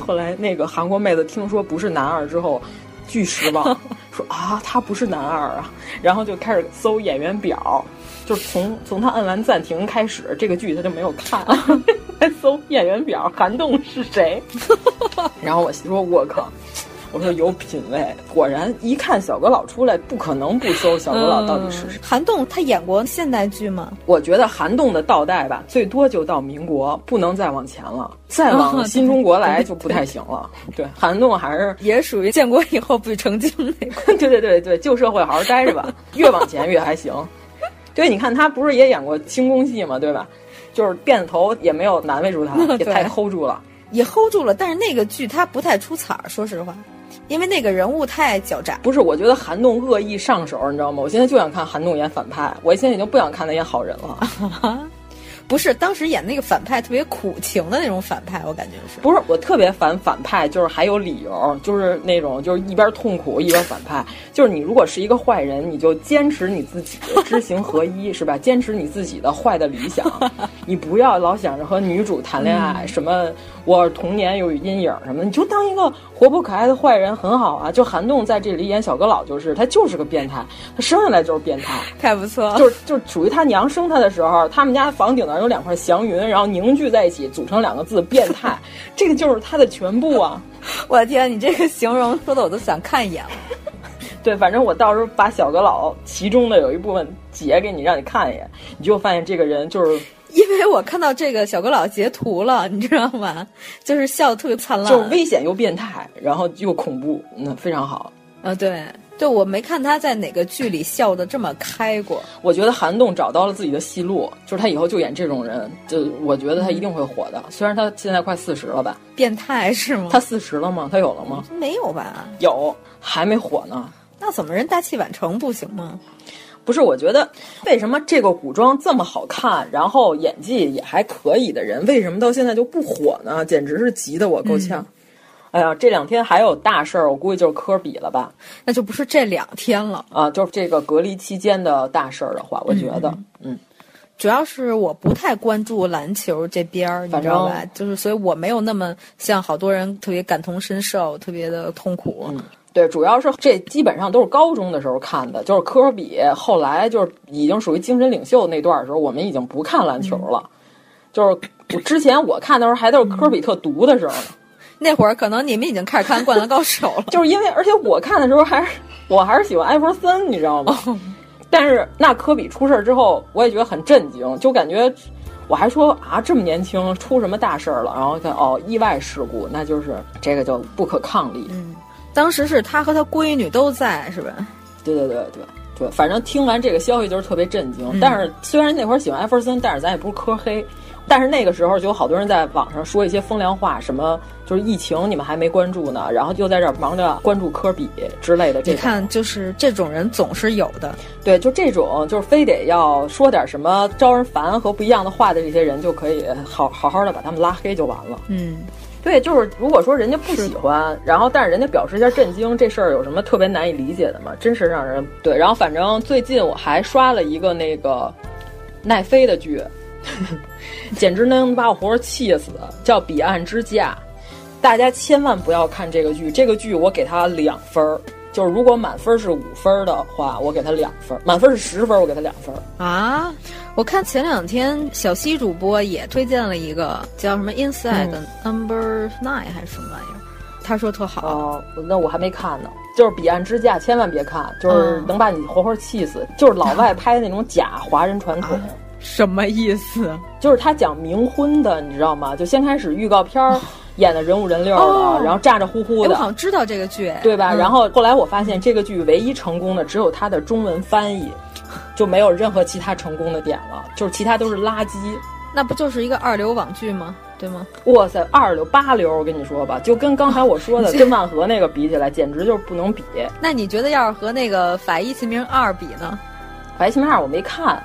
后来那个韩国妹子听说不是男二之后，巨失望，说：“啊，他不是男二啊！”然后就开始搜演员表。就是从从他摁完暂停开始，这个剧他就没有看，还 搜演员表，韩栋是谁？然后我说我靠，我说有品位，果然一看小阁老出来，不可能不搜小阁老到底是谁。嗯、韩栋他演过现代剧吗？我觉得韩栋的倒带吧，最多就到民国，不能再往前了，再往新中国来就不太行了。哦、对，韩栋还是也属于建国以后不成精那块。对对对对，旧社会好好待着吧，越往前越还行。对，你看他不是也演过轻功戏嘛，对吧？就是辫子头也没有难为住他，也太 hold 住了，也 hold 住了。但是那个剧他不太出彩儿，说实话，因为那个人物太狡诈。不是，我觉得韩栋恶意上手，你知道吗？我现在就想看韩栋演反派，我现在已经不想看他演好人了。不是，当时演那个反派特别苦情的那种反派，我感觉是。不是，我特别烦反派，就是还有理由，就是那种就是一边痛苦一边反派。就是你如果是一个坏人，你就坚持你自己知行合一，是吧？坚持你自己的坏的理想，你不要老想着和女主谈恋爱，什么我童年有阴影什么的，你就当一个活泼可爱的坏人很好啊。就韩栋在这里演小阁老，就是他就是个变态，他生下来就是变态，太不错。就是就是属于他娘生他的时候，他们家房顶上有两块祥云，然后凝聚在一起组成两个字“变态”，这个就是他的全部啊！我的天，你这个形容说的我都想看一眼了。对，反正我到时候把小阁老其中的有一部分截给你，让你看一眼，你就发现这个人就是。因为我看到这个小阁老截图了，你知道吗？就是笑得特别灿烂，就是危险又变态，然后又恐怖，那，非常好。啊，对。对，我没看他在哪个剧里笑得这么开过。我觉得韩栋找到了自己的戏路，就是他以后就演这种人，就我觉得他一定会火的。虽然他现在快四十了吧？变态是吗？他四十了吗？他有了吗？没有吧？有，还没火呢。那怎么人大器晚成不行吗？不是，我觉得为什么这个古装这么好看，然后演技也还可以的人，为什么到现在就不火呢？简直是急得我够呛。嗯哎呀，这两天还有大事儿，我估计就是科比了吧？那就不是这两天了啊，就是这个隔离期间的大事儿的话，我觉得，嗯，嗯主要是我不太关注篮球这边儿，你知道吧？就是所以我没有那么像好多人特别感同身受，特别的痛苦。嗯，对，主要是这基本上都是高中的时候看的，就是科比后来就是已经属于精神领袖那段的时候，我们已经不看篮球了。嗯、就是我之前我看的时候，还都是科比特毒的时候呢。那会儿可能你们已经开始看《灌篮高手》了，就是因为，而且我看的时候还是我还是喜欢艾弗森，你知道吗？哦、但是那科比出事之后，我也觉得很震惊，就感觉我还说啊，这么年轻出什么大事儿了？然后看哦，意外事故，那就是这个就不可抗力。嗯，当时是他和他闺女都在，是吧？对对对对对，反正听完这个消息就是特别震惊。嗯、但是虽然那会儿喜欢艾弗森，但是咱也不是科黑。但是那个时候就有好多人在网上说一些风凉话，什么就是疫情你们还没关注呢，然后又在这儿忙着关注科比之类的。你看，就是这种人总是有的。对，就这种就是非得要说点什么招人烦和不一样的话的这些人，就可以好好好的把他们拉黑就完了。嗯，对，就是如果说人家不喜欢，然后但是人家表示一下震惊，这事儿有什么特别难以理解的吗？真是让人对。然后反正最近我还刷了一个那个奈飞的剧。简直能把我活活气死！叫《彼岸之嫁》，大家千万不要看这个剧。这个剧我给它两分儿，就是如果满分是五分的话，我给他两分；满分是十分，我给他两分。啊，我看前两天小西主播也推荐了一个叫什么 Inside、嗯、Number Nine 还是什么玩意儿，他说特好。哦，那我还没看呢。就是彼岸之嫁，千万别看，就是能把你活活气死。嗯、就是老外拍的那种假华人传统。啊什么意思？就是他讲冥婚的，你知道吗？就先开始预告片儿。演的人五人六的，哦、然后咋咋呼呼的。我好像知道这个剧，对吧？嗯、然后后来我发现这个剧唯一成功的只有它的中文翻译，就没有任何其他成功的点了，就是其他都是垃圾。那不就是一个二流网剧吗？对吗？哇塞，二流八流，我跟你说吧，就跟刚才我说的 跟万和那个比起来，简直就是不能比。那你觉得要是和那个《法医秦明二》比呢？《法医秦明二》我没看。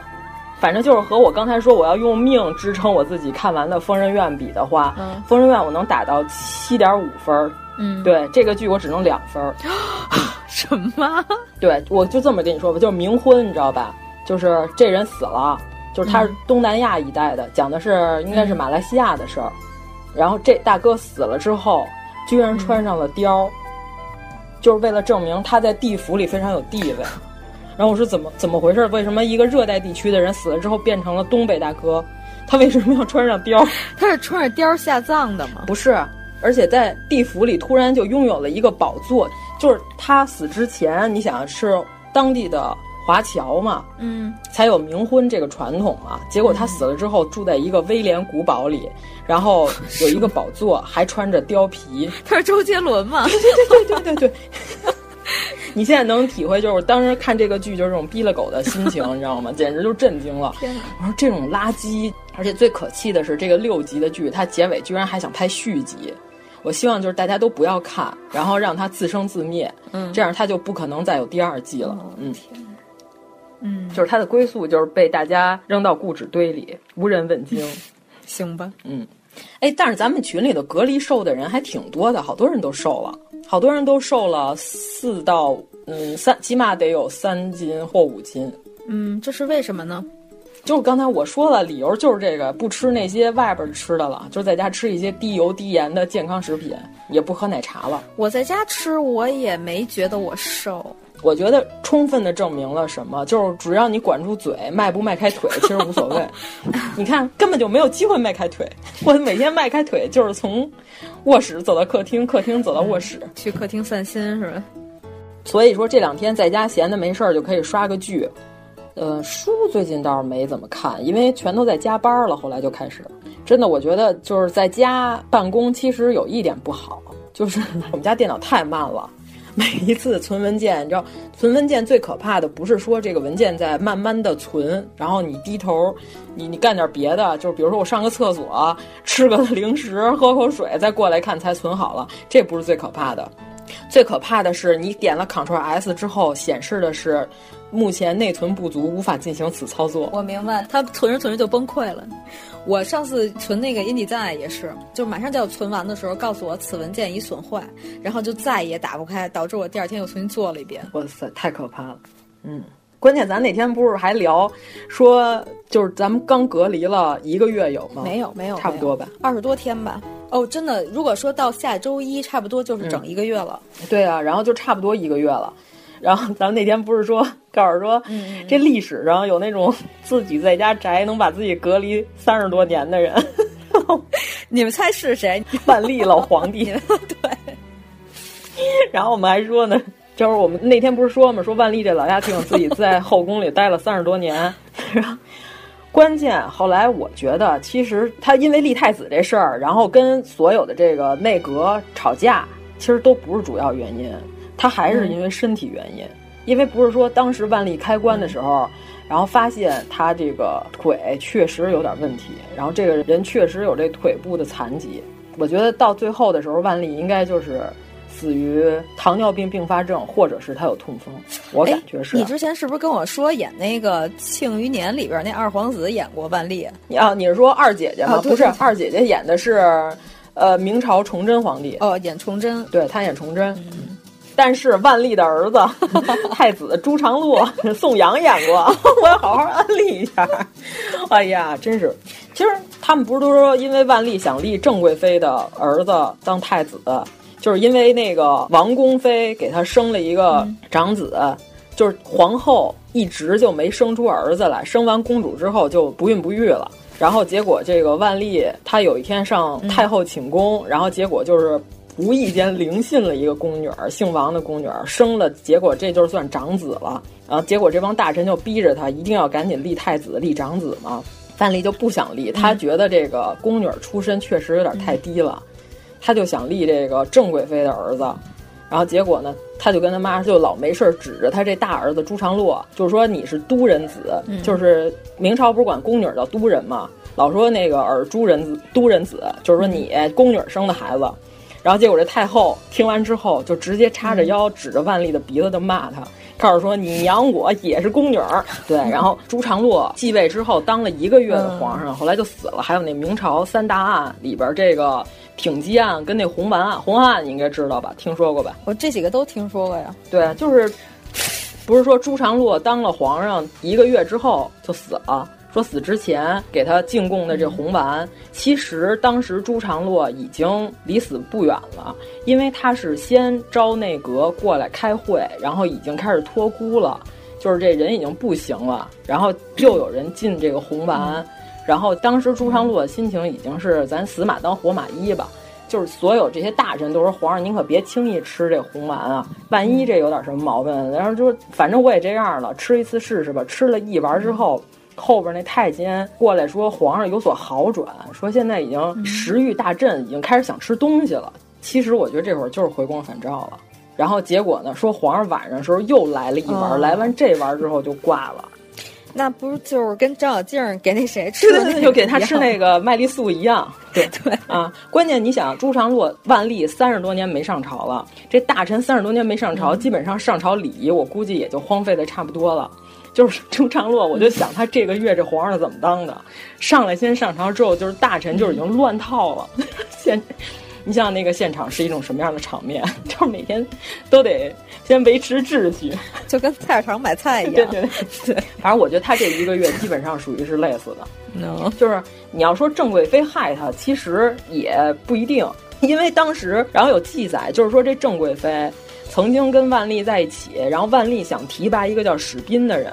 反正就是和我刚才说我要用命支撑我自己看完的《疯人院》比的话，嗯《疯人院》我能打到七点五分。嗯，对，这个剧我只能两分。什么？对，我就这么跟你说吧，就是冥婚，你知道吧？就是这人死了，就是他是东南亚一带的，嗯、讲的是应该是马来西亚的事儿。然后这大哥死了之后，居然穿上了貂，嗯、就是为了证明他在地府里非常有地位。然后我说怎么怎么回事？为什么一个热带地区的人死了之后变成了东北大哥？他为什么要穿上貂？他是穿着貂下葬的吗？不是，而且在地府里突然就拥有了一个宝座，就是他死之前，你想是当地的华侨嘛，嗯，才有冥婚这个传统嘛。结果他死了之后，住在一个威廉古堡里，然后有一个宝座，还穿着貂皮。他是周杰伦吗？对对对对对对。你现在能体会，就是当时看这个剧就是这种逼了狗的心情，你知道吗？简直就震惊了。我说这种垃圾，而且最可气的是，这个六集的剧，它结尾居然还想拍续集。我希望就是大家都不要看，然后让它自生自灭，嗯，这样它就不可能再有第二季了。嗯，嗯，就是它的归宿就是被大家扔到固纸堆里，无人问津。行吧，嗯。哎，但是咱们群里的隔离瘦的人还挺多的，好多人都瘦了，好多人都瘦了四到嗯三，起码得有三斤或五斤。嗯，这是为什么呢？就是刚才我说了，理由就是这个，不吃那些外边吃的了，就在家吃一些低油低盐的健康食品，也不喝奶茶了。我在家吃，我也没觉得我瘦。我觉得充分的证明了什么？就是只要你管住嘴，迈不迈开腿，其实无所谓。你看，根本就没有机会迈开腿。我每天迈开腿就是从卧室走到客厅，客厅走到卧室，去客厅散心是吧？所以说这两天在家闲的没事儿就可以刷个剧。呃，书最近倒是没怎么看，因为全都在加班了。后来就开始，真的，我觉得就是在家办公，其实有一点不好，就是 我们家电脑太慢了。每一次存文件，你知道，存文件最可怕的不是说这个文件在慢慢的存，然后你低头，你你干点别的，就是比如说我上个厕所，吃个零食，喝口水，再过来看才存好了，这不是最可怕的。最可怕的是你点了 Ctrl S 之后，显示的是目前内存不足，无法进行此操作。我明白，它存着存着就崩溃了。我上次存那个 InDesign 也是，就马上就要存完的时候，告诉我此文件已损坏，然后就再也打不开，导致我第二天又重新做了一遍。哇塞，太可怕了！嗯，关键咱那天不是还聊说，就是咱们刚隔离了一个月有吗？没有，没有，差不多吧，二十多天吧。哦，真的，如果说到下周一，差不多就是整一个月了。嗯、对啊，然后就差不多一个月了。然后咱们那天不是说告诉说，嗯、这历史上有那种自己在家宅能把自己隔离三十多年的人，你们猜是谁？万历老皇帝。对。然后我们还说呢，就是我们那天不是说嘛，说万历这老丫头自己在后宫里待了三十多年，然后。关键后来我觉得，其实他因为立太子这事儿，然后跟所有的这个内阁吵架，其实都不是主要原因，他还是因为身体原因。嗯、因为不是说当时万历开棺的时候，嗯、然后发现他这个腿确实有点问题，然后这个人确实有这腿部的残疾。我觉得到最后的时候，万历应该就是。死于糖尿病并发症，或者是他有痛风，我感觉是。你之前是不是跟我说演那个《庆余年》里边那二皇子演过万历？你啊，你是说二姐姐吗？啊、不是，二姐姐演的是，呃，明朝崇祯皇帝。哦，演崇祯，对他演崇祯。嗯、但是万历的儿子 太子朱常洛、宋阳演过，我要好好安利一下。哎呀，真是，其实他们不是都说，因为万历想立郑贵妃的儿子当太子。就是因为那个王宫妃给他生了一个长子，就是皇后一直就没生出儿子来，生完公主之后就不孕不育了。然后结果这个万历他有一天上太后寝宫，然后结果就是无意间灵信了一个宫女儿，姓王的宫女儿生了，结果这就算长子了。然后结果这帮大臣就逼着他一定要赶紧立太子、立长子嘛。范蠡就不想立，他觉得这个宫女出身确实有点太低了，他就想立这个郑贵妃的儿子。然后结果呢，他就跟他妈就老没事儿指着他这大儿子朱常洛，就是说你是都人子，就是明朝不是管宫女叫都人嘛，老说那个尔朱人子都人子，就是说你宫女生的孩子。然后结果这太后听完之后，就直接叉着腰指着万历的鼻子就骂他。告诉说你娘我也是宫女儿，对，然后朱常洛继位之后当了一个月的皇上，后来就死了。还有那明朝三大案里边这个挺击案跟那红丸案，红丸案你应该知道吧？听说过吧？我这几个都听说过呀。对，就是不是说朱常洛当了皇上一个月之后就死了？说死之前给他进贡的这红丸，其实当时朱常洛已经离死不远了，因为他是先招内阁过来开会，然后已经开始托孤了，就是这人已经不行了，然后又有人进这个红丸，然后当时朱常洛的心情已经是咱死马当活马医吧，就是所有这些大臣都说皇上您可别轻易吃这红丸啊，万一这有点什么毛病，然后就反正我也这样了，吃一次试试吧，吃了一丸之后。后边那太监过来说，皇上有所好转，说现在已经食欲大振，已经开始想吃东西了。其实我觉得这会儿就是回光返照了。然后结果呢，说皇上晚上时候又来了一丸，来完这丸之后就挂了。那不是就是跟张小静给那谁吃的，就给他吃那个麦丽素一样。对对啊，关键你想，朱常洛、万历三十多年没上朝了，这大臣三十多年没上朝，基本上上朝礼仪，我估计也就荒废的差不多了。就是朱常洛，我就想他这个月这皇上怎么当的？上来先上朝之后，就是大臣就已经乱套了。现，你像那个现场是一种什么样的场面？就是每天都得先维持秩序，就跟菜市场买菜一样。对对对，反正我觉得他这一个月基本上属于是累死的。能，就是你要说郑贵妃害他，其实也不一定，因为当时然后有记载，就是说这郑贵妃。曾经跟万历在一起，然后万历想提拔一个叫史斌的人，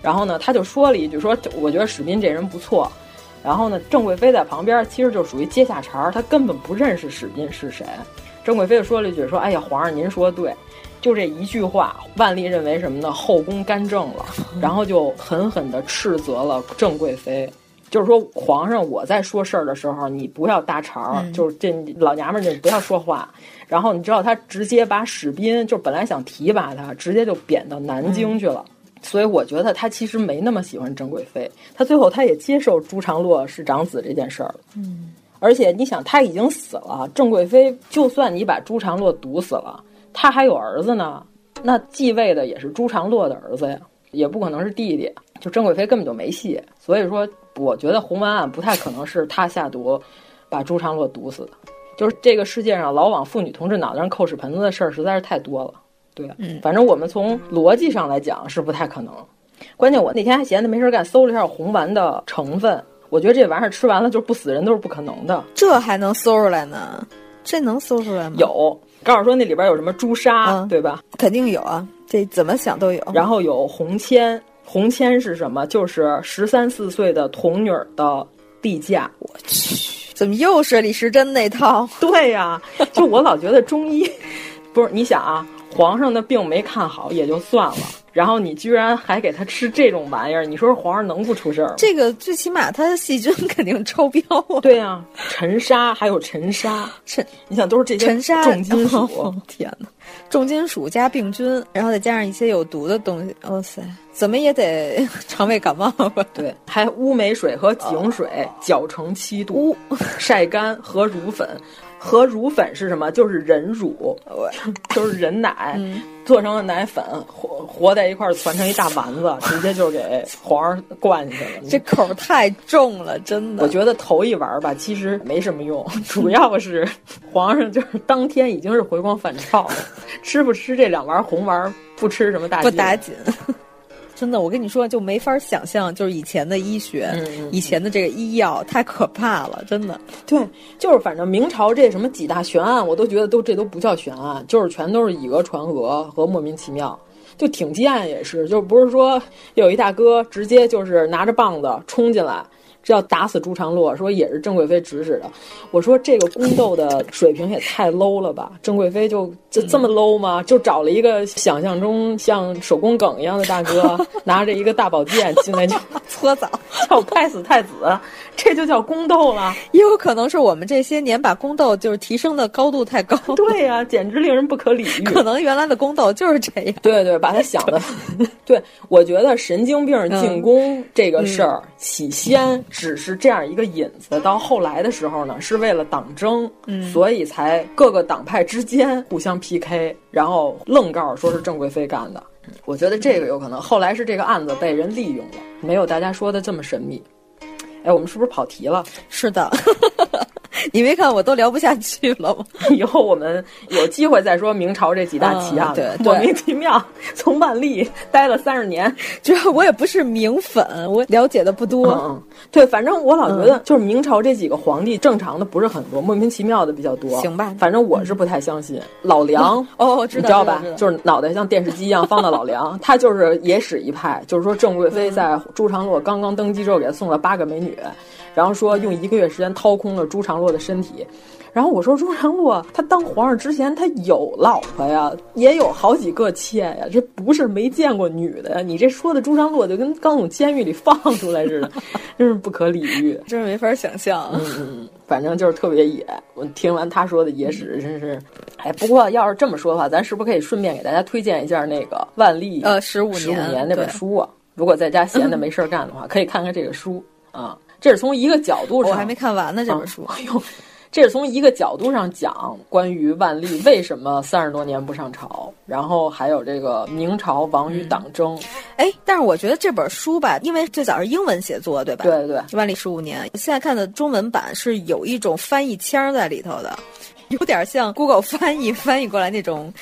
然后呢，他就说了一句说，我觉得史斌这人不错。然后呢，郑贵妃在旁边其实就属于接下茬儿，她根本不认识史斌是谁。郑贵妃就说了一句说，哎呀，皇上您说的对，就这一句话，万历认为什么呢？后宫干政了，然后就狠狠地斥责了郑贵妃。就是说，皇上，我在说事儿的时候，你不要搭茬儿，就是这老娘们儿，你不要说话。然后你知道，他直接把史斌，就本来想提拔他，直接就贬到南京去了。所以我觉得他其实没那么喜欢郑贵妃。他最后他也接受朱常洛是长子这件事儿了。嗯，而且你想，他已经死了，郑贵妃就算你把朱常洛毒死了，他还有儿子呢，那继位的也是朱常洛的儿子呀，也不可能是弟弟。就郑贵妃根本就没戏。所以说。我觉得红丸案不太可能是他下毒，把朱常洛毒死的。就是这个世界上老往妇女同志脑袋上扣屎盆子的事儿实在是太多了。对，嗯，反正我们从逻辑上来讲是不太可能。关键我那天还闲着没事干，搜了一下红丸的成分，我觉得这玩意儿吃完了就是不死人都是不可能的。这还能搜出来呢？这能搜出来吗？有，告诉说那里边有什么朱砂，对吧？肯定有啊，这怎么想都有。然后有红铅。红铅是什么？就是十三四岁的童女的地价。我去，怎么又是李时珍那套？对呀，就我老觉得中医，不是你想啊，皇上的病没看好也就算了。然后你居然还给他吃这种玩意儿，你说皇上能不出事儿吗？这个最起码他的细菌肯定超标啊！对呀，尘沙还有尘沙，尘，你想都是这些尘沙重金属，天哪，重金属加病菌，然后再加上一些有毒的东西，哇塞，怎么也得肠胃感冒吧？对，还乌梅水和井水搅成七度，晒干和乳粉。和乳粉是什么？就是人乳，就是人奶做成了奶粉，和和在一块儿攒成一大丸子，直接就给皇上灌进去了。这口太重了，真的。我觉得头一丸吧，其实没什么用，主要是皇上就是当天已经是回光返照了，吃不吃这两丸红丸，不吃什么大不打紧。真的，我跟你说，就没法想象，就是以前的医学，嗯、以前的这个医药太可怕了，真的。对，就是反正明朝这什么几大悬案，我都觉得都这都不叫悬案，就是全都是以讹传讹和莫名其妙。就挺击案也是，就不是说有一大哥直接就是拿着棒子冲进来。这要打死朱常洛，说也是郑贵妃指使的。我说这个宫斗的水平也太 low 了吧？郑贵妃就就这么 low 吗？就找了一个想象中像手工梗一样的大哥，拿着一个大宝剑进来就 搓澡，叫拍死太子，这就叫宫斗了。也有可能是我们这些年把宫斗就是提升的高度太高。对呀、啊，简直令人不可理喻。可能原来的宫斗就是这样。对对，把他想的。对，我觉得神经病进宫这个事儿、嗯、起先。只是这样一个引子，到后来的时候呢，是为了党争，嗯，所以才各个党派之间互相 PK，然后愣告说是郑贵妃干的。我觉得这个有可能，后来是这个案子被人利用了，没有大家说的这么神秘。哎，我们是不是跑题了？是的。你没看我都聊不下去了吗？以后我们有机会再说明朝这几大奇案、嗯。对，莫名其妙从万历待了三十年，主要我也不是明粉，我了解的不多。嗯，对，反正我老觉得就是明朝这几个皇帝正常的不是很多，莫名其妙的比较多。行吧，反正我是不太相信。老梁哦，知道你知道吧？就是脑袋像电视机一样放到老梁，他就是野史一派，就是说郑贵妃在朱常洛刚刚登基之后给他送了八个美女。然后说用一个月时间掏空了朱常洛的身体，然后我说朱常洛他当皇上之前他有老婆呀，也有好几个妾呀，这不是没见过女的呀。你这说的朱常洛就跟刚从监狱里放出来似的，真是不可理喻，真是没法想象。嗯嗯，反正就是特别野。我听完他说的野史，真是，哎，不过要是这么说的话，咱是不是可以顺便给大家推荐一下那个万历呃十五十五年那本书啊？如果在家闲的没事儿干的话，可以看看这个书啊。这是从一个角度上，我还没看完呢。这本书，哎呦，这是从一个角度上讲关于万历为什么三十多年不上朝，然后还有这个明朝亡于党争。哎、嗯，但是我觉得这本书吧，因为最早是英文写作，对吧？对对，万历十五年，现在看的中文版是有一种翻译腔在里头的，有点像 Google 翻译翻译过来那种。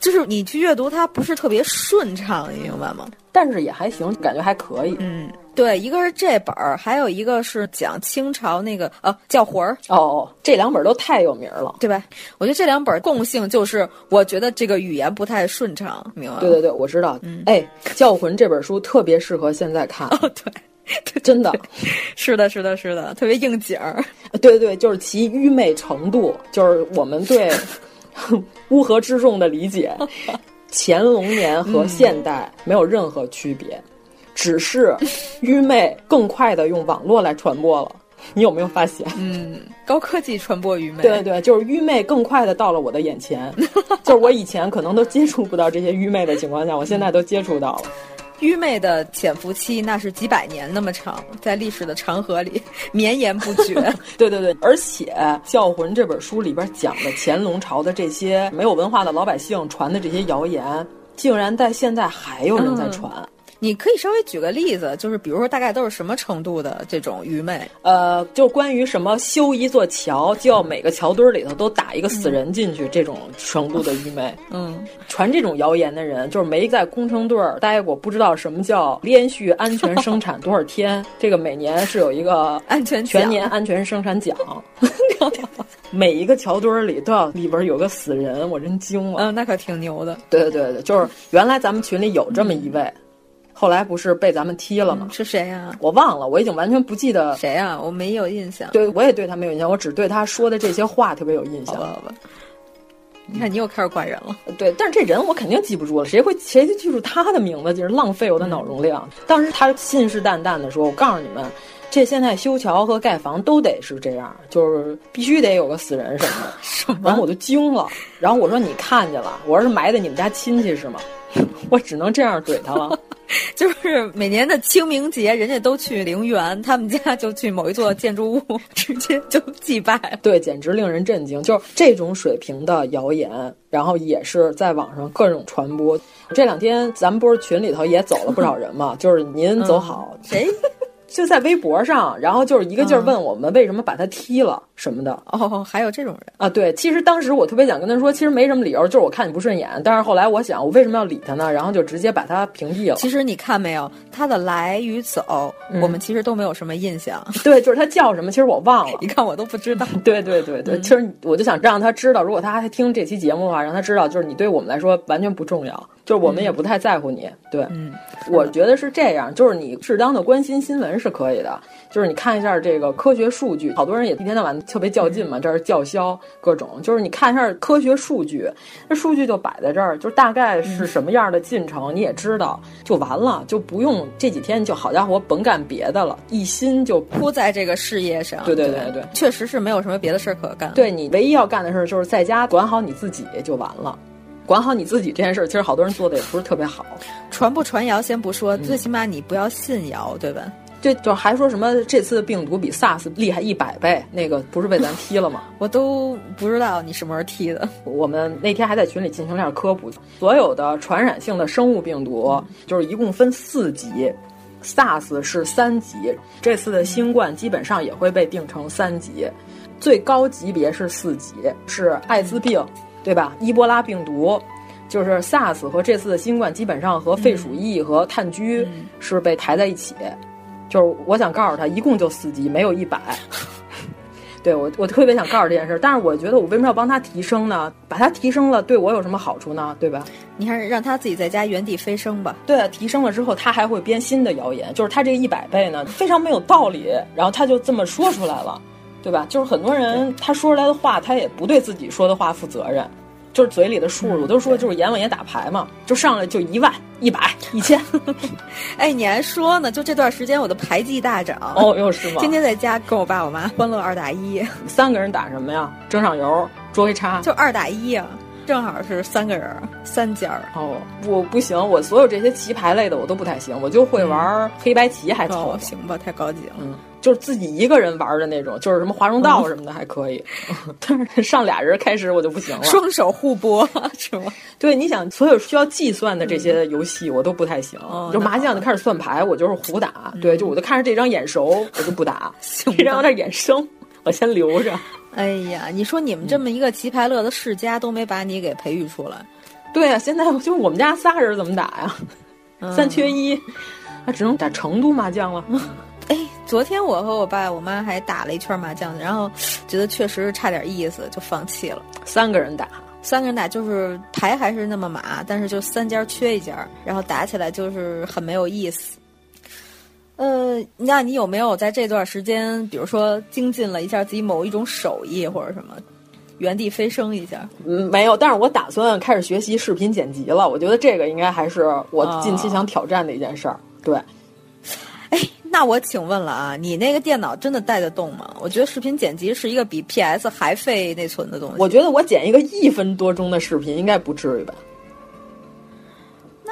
就是你去阅读它不是特别顺畅，你明白吗？但是也还行，感觉还可以。嗯，对，一个是这本儿，还有一个是讲清朝那个呃叫魂儿。哦，这两本都太有名了，对吧？我觉得这两本共性就是，我觉得这个语言不太顺畅，明白吗？对对对，我知道。嗯，哎，《教魂》这本书特别适合现在看。哦，对。真的，是的，是的，是的，特别应景儿。对 对对，就是其愚昧程度，就是我们对乌合之众的理解，乾隆年和现代没有任何区别，嗯、只是愚昧更快的用网络来传播了。你有没有发现？嗯，高科技传播愚昧。对对对，就是愚昧更快的到了我的眼前，就是我以前可能都接触不到这些愚昧的情况下，我现在都接触到了。愚昧的潜伏期那是几百年那么长，在历史的长河里绵延不绝。对对对，而且《教魂》这本书里边讲的乾隆朝的这些没有文化的老百姓传的这些谣言，竟然在现在还有人在传。嗯你可以稍微举个例子，就是比如说大概都是什么程度的这种愚昧？呃，就关于什么修一座桥，就要每个桥墩里头都打一个死人进去，嗯、这种程度的愚昧。嗯，传这种谣言的人，就是没在工程队待过，不知道什么叫连续安全生产多少天。这个每年是有一个安全全年安全生产奖。每一个桥墩里都要里边有个死人，我真惊了。嗯，那可挺牛的。对对对对，就是原来咱们群里有这么一位。嗯后来不是被咱们踢了吗？是谁呀、啊？我忘了，我已经完全不记得谁呀、啊，我没有印象。对，我也对他没有印象，我只对他说的这些话特别有印象。好吧，好吧。你看，你又开始怪人了。对，但是这人我肯定记不住了，谁会谁就记住他的名字？就是浪费我的脑容量。嗯、当时他信誓旦旦的说：“我告诉你们，这现在修桥和盖房都得是这样，就是必须得有个死人什么的。”什么？然后我就惊了。然后我说：“你看见了？我说是埋在你们家亲戚是吗？” 我只能这样怼他了。就是每年的清明节，人家都去陵园，他们家就去某一座建筑物，直接就祭拜。对，简直令人震惊。就是这种水平的谣言，然后也是在网上各种传播。这两天咱们不是群里头也走了不少人嘛？就是您走好，嗯、谁？就在微博上，然后就是一个劲儿问我们为什么把他踢了什么的。哦，还有这种人啊？对，其实当时我特别想跟他说，其实没什么理由，就是我看你不顺眼。但是后来我想，我为什么要理他呢？然后就直接把他屏蔽了。其实你看没有，他的来与走，嗯、我们其实都没有什么印象。对，就是他叫什么，其实我忘了。你看我都不知道。对对对对，嗯、其实我就想让他知道，如果他还听这期节目的话，让他知道，就是你对我们来说完全不重要。就是我们也不太在乎你，对，嗯，我觉得是这样，就是你适当的关心新闻是可以的，就是你看一下这个科学数据，好多人也一天到晚特别较劲嘛，这是叫嚣各种，就是你看一下科学数据，那数据就摆在这儿，就大概是什么样的进程你也知道，就完了，就不用这几天就好家伙甭干别的了，一心就扑在这个事业上，对对对对，确实是没有什么别的事儿可干，对你唯一要干的事儿就是在家管好你自己就完了。管好你自己这件事儿，其实好多人做的也不是特别好。传不传谣先不说，嗯、最起码你不要信谣，对吧？这就还说什么这次病毒比 SARS 厉害一百倍，那个不是被咱踢了吗？我都不知道你什么时候踢的。我们那天还在群里进行了点科普，所有的传染性的生物病毒、嗯、就是一共分四级，SARS 是三级，这次的新冠基本上也会被定成三级，最高级别是四级，是艾滋病。对吧？伊波拉病毒，就是 SARS 和这次的新冠，基本上和肺鼠疫和炭疽是被抬在一起。嗯、就是我想告诉他，一共就四级，没有一百。对我，我特别想告诉这件事，但是我觉得我为什么要帮他提升呢？把他提升了，对我有什么好处呢？对吧？你还是让他自己在家原地飞升吧。对啊，提升了之后，他还会编新的谣言，就是他这一百倍呢，非常没有道理，然后他就这么说出来了。对吧？就是很多人他说出来的话，他也不对自己说的话负责任，就是嘴里的数，我都说就是阎王爷打牌嘛，就上来就一万、一百、一千。哎，你还说呢？就这段时间我的牌技大涨。哦，又是吗？天天在家跟我爸我妈欢乐二打一，三个人打什么呀？蒸上油、捉黑叉，就二打一啊。正好是三个人，三家儿哦，我不行，我所有这些棋牌类的我都不太行，我就会玩黑白棋，还凑、哦、行吧，太高级了。嗯，就是自己一个人玩的那种，就是什么华容道什么的还可以，嗯、但是上俩人开始我就不行了。双手互搏 是吗？对，你想所有需要计算的这些游戏我都不太行，嗯、就麻将就开始算牌，我就是胡打。对，就我就看着这张眼熟，我就不打；这张有点眼生，我先留着。哎呀，你说你们这么一个棋牌乐的世家都没把你给培育出来，对啊，现在就我们家仨人怎么打呀？嗯、三缺一，那只能打成都麻将了。哎，昨天我和我爸我妈还打了一圈麻将，然后觉得确实差点意思，就放弃了。三个人打，三个人打就是牌还是那么码，但是就三家缺一家，然后打起来就是很没有意思。呃，那你有没有在这段时间，比如说精进了一下自己某一种手艺或者什么，原地飞升一下？嗯，没有，但是我打算开始学习视频剪辑了。我觉得这个应该还是我近期想挑战的一件事儿。对，哎，那我请问了啊，你那个电脑真的带得动吗？我觉得视频剪辑是一个比 PS 还费内存的东西。我觉得我剪一个一分多钟的视频应该不至于吧。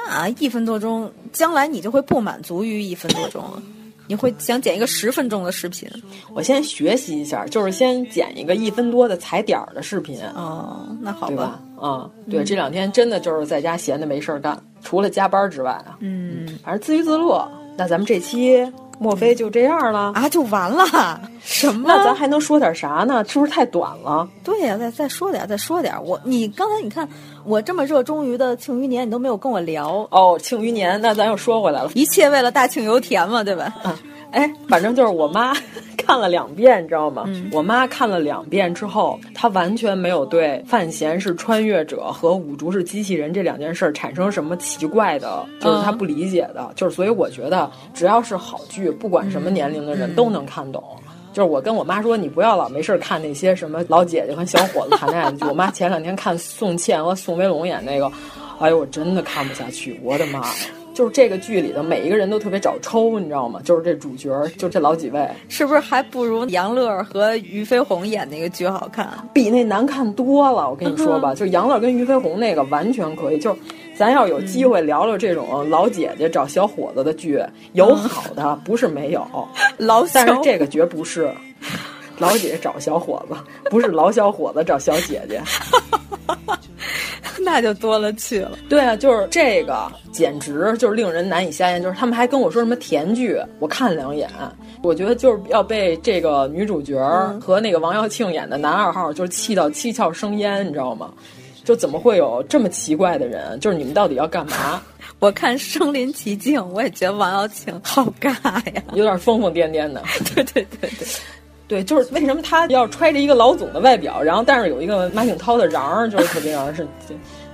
那一分多钟，将来你就会不满足于一分多钟了，你会想剪一个十分钟的视频。我先学习一下，就是先剪一个一分多的踩点儿的视频。哦，那好吧。啊、嗯，对，这两天真的就是在家闲的没事儿干，除了加班之外啊，嗯，反正自娱自乐。那咱们这期莫非就这样了啊？就完了？什么？那咱还能说点啥呢？是不是太短了？对呀、啊，再再说点，再说点。我你刚才你看我这么热衷于的庆余年，你都没有跟我聊哦。庆余年，那咱又说回来了，一切为了大庆油田嘛，对吧？嗯，哎，反正就是我妈看了两遍，你知道吗？嗯、我妈看了两遍之后，她完全没有对范闲是穿越者和五竹是机器人这两件事产生什么奇怪的，就是她不理解的。嗯、就是所以我觉得，只要是好剧，不管什么年龄的人都能看懂。嗯就是我跟我妈说，你不要老没事看那些什么老姐姐和小伙子谈恋爱的剧。我妈前两天看宋茜和宋威龙演那个，哎呦，我真的看不下去，我的妈呀！就是这个剧里的每一个人都特别找抽，你知道吗？就是这主角，就这老几位，是不是还不如杨乐和俞飞鸿演那个剧好看？比那难看多了。我跟你说吧，就杨乐跟俞飞鸿那个完全可以。就是咱要有机会聊聊这种老姐姐找小伙子的剧，有好的，不是没有。老，但是这个绝不是 老姐姐找小伙子，不是老小伙子找小姐姐。那就多了去了。对啊，就是这个，简直就是令人难以下咽。就是他们还跟我说什么甜剧，我看两眼，我觉得就是要被这个女主角和那个王耀庆演的男二号，就是气到七窍生烟，你知道吗？就怎么会有这么奇怪的人？就是你们到底要干嘛？我看《身临其境》，我也觉得王耀庆好尬呀，有点疯疯癫癫的。对对对对。对，就是为什么他要揣着一个老总的外表，然后但是有一个马景涛的瓤，就是特别让人是，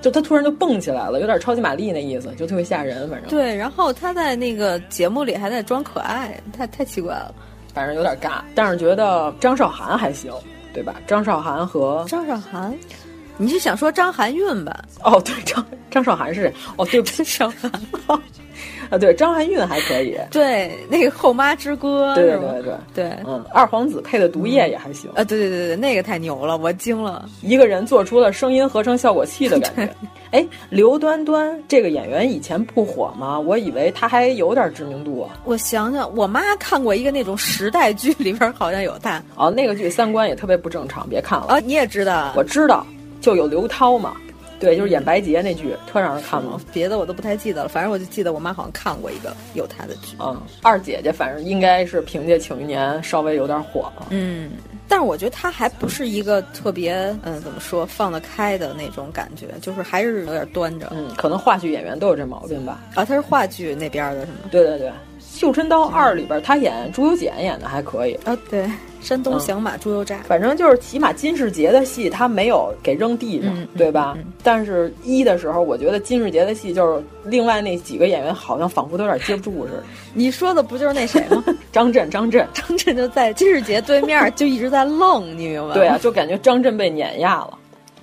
就他突然就蹦起来了，有点超级玛丽那意思，就特别吓人。反正对，然后他在那个节目里还在装可爱，太太奇怪了，反正有点尬。但是觉得张韶涵还行，对吧？张韶涵和张韶涵，你是想说张含韵吧？哦，对，张张韶涵是哦，对不起，韶涵。啊，对，张含韵还可以，对，那个《后妈之歌》，对对对对对，嗯，二皇子配的毒液也还行，啊，对对对对，那个太牛了，我惊了，一个人做出了声音合成效果器的感觉。哎，刘端端这个演员以前不火吗？我以为他还有点知名度啊。我想想，我妈看过一个那种时代剧，里边好像有他。哦，那个剧三观也特别不正常，别看了。啊，你也知道？我知道，就有刘涛嘛。对，就是演白洁那剧，特让人看嘛。别的我都不太记得了，反正我就记得我妈好像看过一个有她的剧。嗯，二姐姐反正应该是凭借《庆余年》稍微有点火了。嗯，但是我觉得她还不是一个特别嗯怎么说放得开的那种感觉，就是还是有点端着。嗯，可能话剧演员都有这毛病吧。啊，她是话剧那边的是吗？对对对，《绣春刀二》里边她演朱由检演的还可以。啊，对。山东响马猪油渣，反正就是起码金世杰的戏他没有给扔地上，对吧？但是一的时候，我觉得金世杰的戏就是另外那几个演员好像仿佛都有点接不住似的。你说的不就是那谁吗？张震，张震，张震就在金世杰对面，就一直在愣，你明白吗？对啊，就感觉张震被碾压了，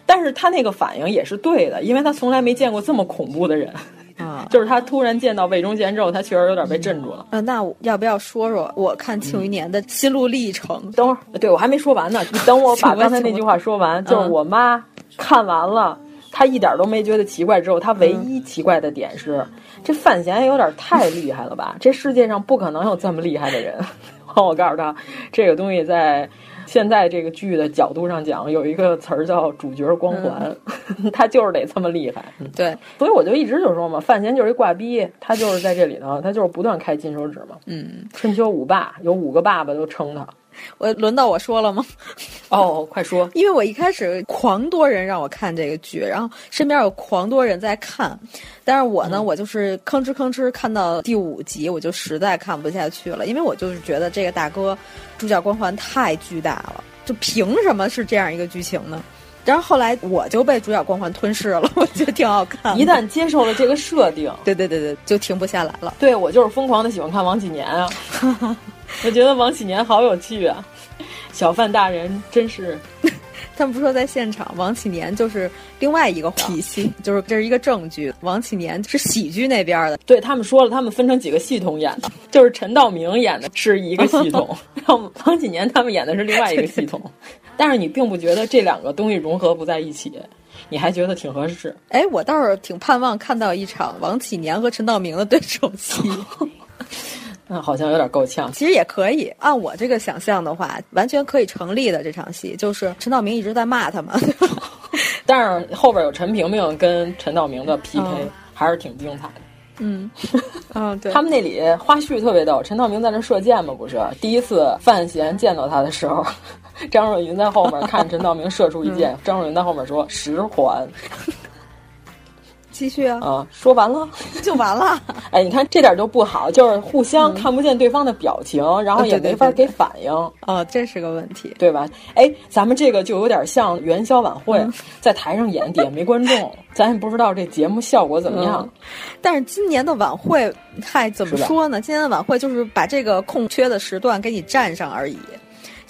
但是他那个反应也是对的，因为他从来没见过这么恐怖的人。啊，就是他突然见到魏忠贤之后，他确实有点被镇住了。啊，那要不要说说我看《庆余年》的心路历程？等会儿，对我还没说完呢。你等我把 刚才那句话说完。就是我妈看完了，她一点都没觉得奇怪。之后，她唯一奇怪的点是，这范闲有点太厉害了吧？这世界上不可能有这么厉害的人。我告诉他，这个东西在。现在这个剧的角度上讲，有一个词儿叫主角光环，他就是得这么厉害。对，所以我就一直就说嘛，范闲就是一挂逼，他就是在这里头，他就是不断开金手指嘛。嗯，春秋五霸有五个爸爸都称他。我轮到我说了吗？哦，快说！因为我一开始狂多人让我看这个剧，然后身边有狂多人在看，但是我呢，嗯、我就是吭哧吭哧看到第五集，我就实在看不下去了，因为我就是觉得这个大哥主角光环太巨大了，就凭什么是这样一个剧情呢？然后后来我就被主角光环吞噬了，我觉得挺好看。一旦接受了这个设定，对对对对，就停不下来了。对我就是疯狂的喜欢看王启年啊，我觉得王启年好有趣啊。小范大人真是，他们不说在现场，王启年就是另外一个体系，就是这是一个正剧，王启年是喜剧那边的。对他们说了，他们分成几个系统演的，就是陈道明演的是一个系统，然后王启年他们演的是另外一个系统。但是你并不觉得这两个东西融合不在一起，你还觉得挺合适。哎，我倒是挺盼望看到一场王启年和陈道明的对手戏。那好像有点够呛。其实也可以，按我这个想象的话，完全可以成立的这场戏，就是陈道明一直在骂他嘛，但是后边有陈萍萍跟陈道明的 PK，、嗯、还是挺精彩的。嗯，嗯，对，他们那里花絮特别逗。陈道明在那射箭嘛，不是第一次范闲见到他的时候，张若昀在后面看陈道明射出一箭，嗯、张若昀在后面说十环。继续啊！啊，说完了 就完了。哎，你看这点就不好，就是互相看不见对方的表情，嗯、然后也没法给反应。哦，这是个问题，对吧？哎，咱们这个就有点像元宵晚会，嗯、在台上演，底下没观众，咱也不知道这节目效果怎么样。嗯、但是今年的晚会，嗨，怎么说呢？今年的晚会就是把这个空缺的时段给你占上而已。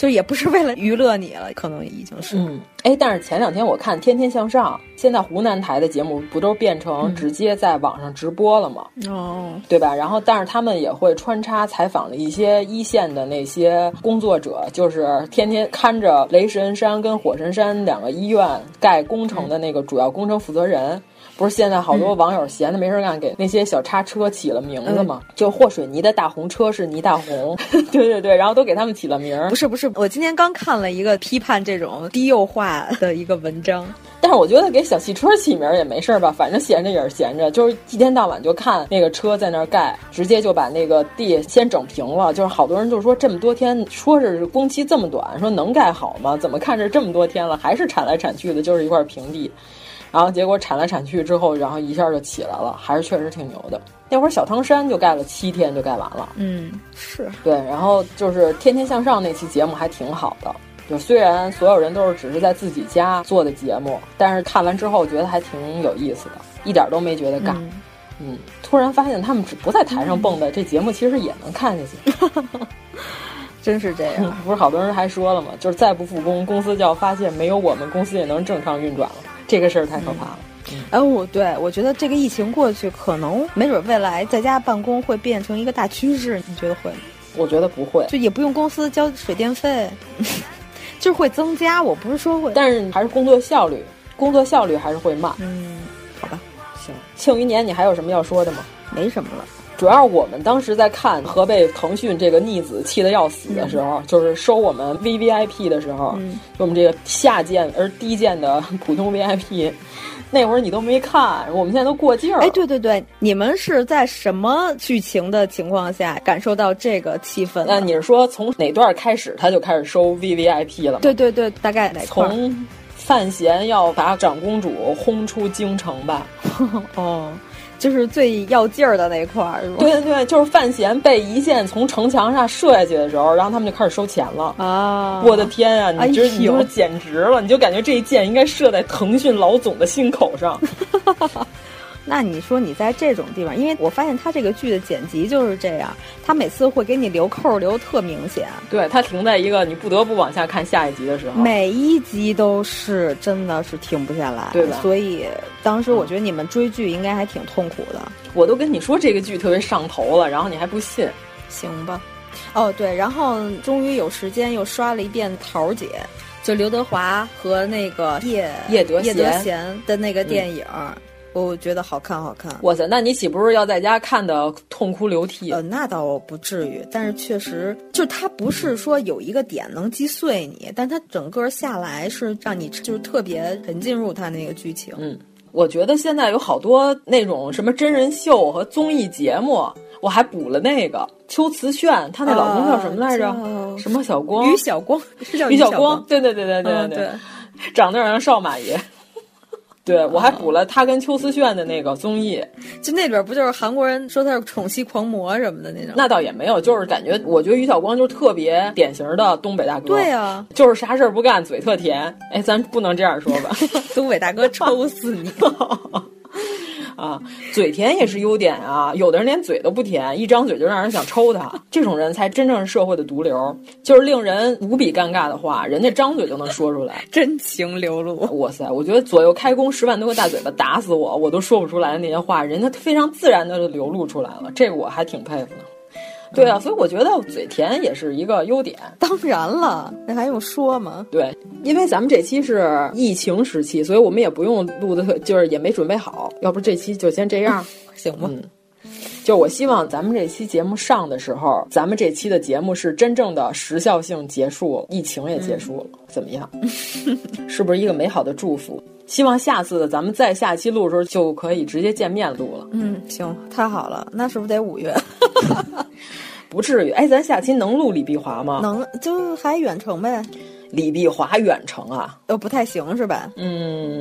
就也不是为了娱乐你了，可能已经是。嗯，哎，但是前两天我看《天天向上》，现在湖南台的节目不都变成直接在网上直播了吗？哦、嗯，对吧？然后，但是他们也会穿插采访了一些一线的那些工作者，就是天天看着雷神山跟火神山两个医院盖工程的那个主要工程负责人。不是现在好多网友闲的没事干，给那些小叉车起了名字吗？就和水泥的大红车是泥大红，对对对，然后都给他们起了名。不是不是，我今天刚看了一个批判这种低幼化的一个文章。但是我觉得给小汽车起名也没事儿吧，反正闲着也是闲着，就是一天到晚就看那个车在那儿盖，直接就把那个地先整平了。就是好多人就说这么多天，说是工期这么短，说能盖好吗？怎么看着这么多天了，还是铲来铲去的，就是一块平地。然后结果铲来铲去之后，然后一下就起来了，还是确实挺牛的。那会儿小汤山就盖了七天就盖完了，嗯，是对。然后就是《天天向上》那期节目还挺好的。就虽然所有人都是只是在自己家做的节目，但是看完之后觉得还挺有意思的，一点都没觉得尬。嗯，突然发现他们只不在台上蹦的，这节目其实也能看下去。真是这样，不是好多人还说了吗？就是再不复工，公司就要发现没有我们，公司也能正常运转了。这个事儿太可怕了。哎，我对我觉得这个疫情过去，可能没准未来在家办公会变成一个大趋势。你觉得会吗？我觉得不会，就也不用公司交水电费。就是会增加，我不是说会，但是还是工作效率，工作效率还是会慢。嗯，好吧，行。庆余年，你还有什么要说的吗？没什么了。主要我们当时在看和被腾讯这个逆子气得要死的时候，嗯、就是收我们 V V I P 的时候，嗯、我们这个下贱而低贱的普通 V I P，那会儿你都没看，我们现在都过劲儿。哎，对对对，你们是在什么剧情的情况下感受到这个气氛？那你是说从哪段开始他就开始收 V V I P 了吗？对对对，大概哪块？从范闲要把长公主轰出京城吧。哦。就是最要劲儿的那块儿，是吧？对对对，就是范闲被一箭从城墙上射下去的时候，然后他们就开始收钱了啊！我的天啊，你这、哎、你就是简直了，你就感觉这一箭应该射在腾讯老总的心口上。那你说你在这种地方，因为我发现他这个剧的剪辑就是这样，他每次会给你留扣留特明显。对他停在一个你不得不往下看下一集的时候，每一集都是真的是停不下来，对吧？所以当时我觉得你们追剧应该还挺痛苦的。我都跟你说这个剧特别上头了，然后你还不信？行吧。哦，对，然后终于有时间又刷了一遍《桃姐》，就刘德华和那个叶叶德叶德娴的那个电影。嗯我觉得好看，好看！哇塞，那你岂不是要在家看的痛哭流涕？呃，那倒不至于，但是确实，就它不是说有一个点能击碎你，但它整个下来是让你就是特别沉浸入它那个剧情。嗯，我觉得现在有好多那种什么真人秀和综艺节目，我还补了那个秋瓷炫，她那老公叫什么来着？呃、什么小光？于晓光是叫于晓光？对对对对对对对，长得有点像少马爷。对，我还补了他跟邱思炫的那个综艺，就那边不就是韩国人说他是宠妻狂魔什么的那种？那倒也没有，就是感觉我觉得于晓光就是特别典型的东北大哥。对啊，就是啥事儿不干，嘴特甜。哎，咱不能这样说吧？东北大哥抽死你！啊，嘴甜也是优点啊！有的人连嘴都不甜，一张嘴就让人想抽他。这种人才真正是社会的毒瘤，就是令人无比尴尬的话，人家张嘴就能说出来，真情流露。哇塞，我觉得左右开弓十万多个大嘴巴打死我，我都说不出来的那些话，人家非常自然的就流露出来了，这个我还挺佩服的。对啊，所以我觉得嘴甜也是一个优点。当然了，那还用说吗？对，因为咱们这期是疫情时期，所以我们也不用录的特，就是也没准备好。要不这期就先这样，行吗？嗯，就我希望咱们这期节目上的时候，咱们这期的节目是真正的时效性结束，疫情也结束了，嗯、怎么样？是不是一个美好的祝福？希望下次咱们再下期录的时候就可以直接见面录了。嗯，行，太好了，那是不是得五月？不至于，哎，咱下期能录李碧华吗？能，就还远程呗。李碧华远程啊？呃，不太行是吧？嗯，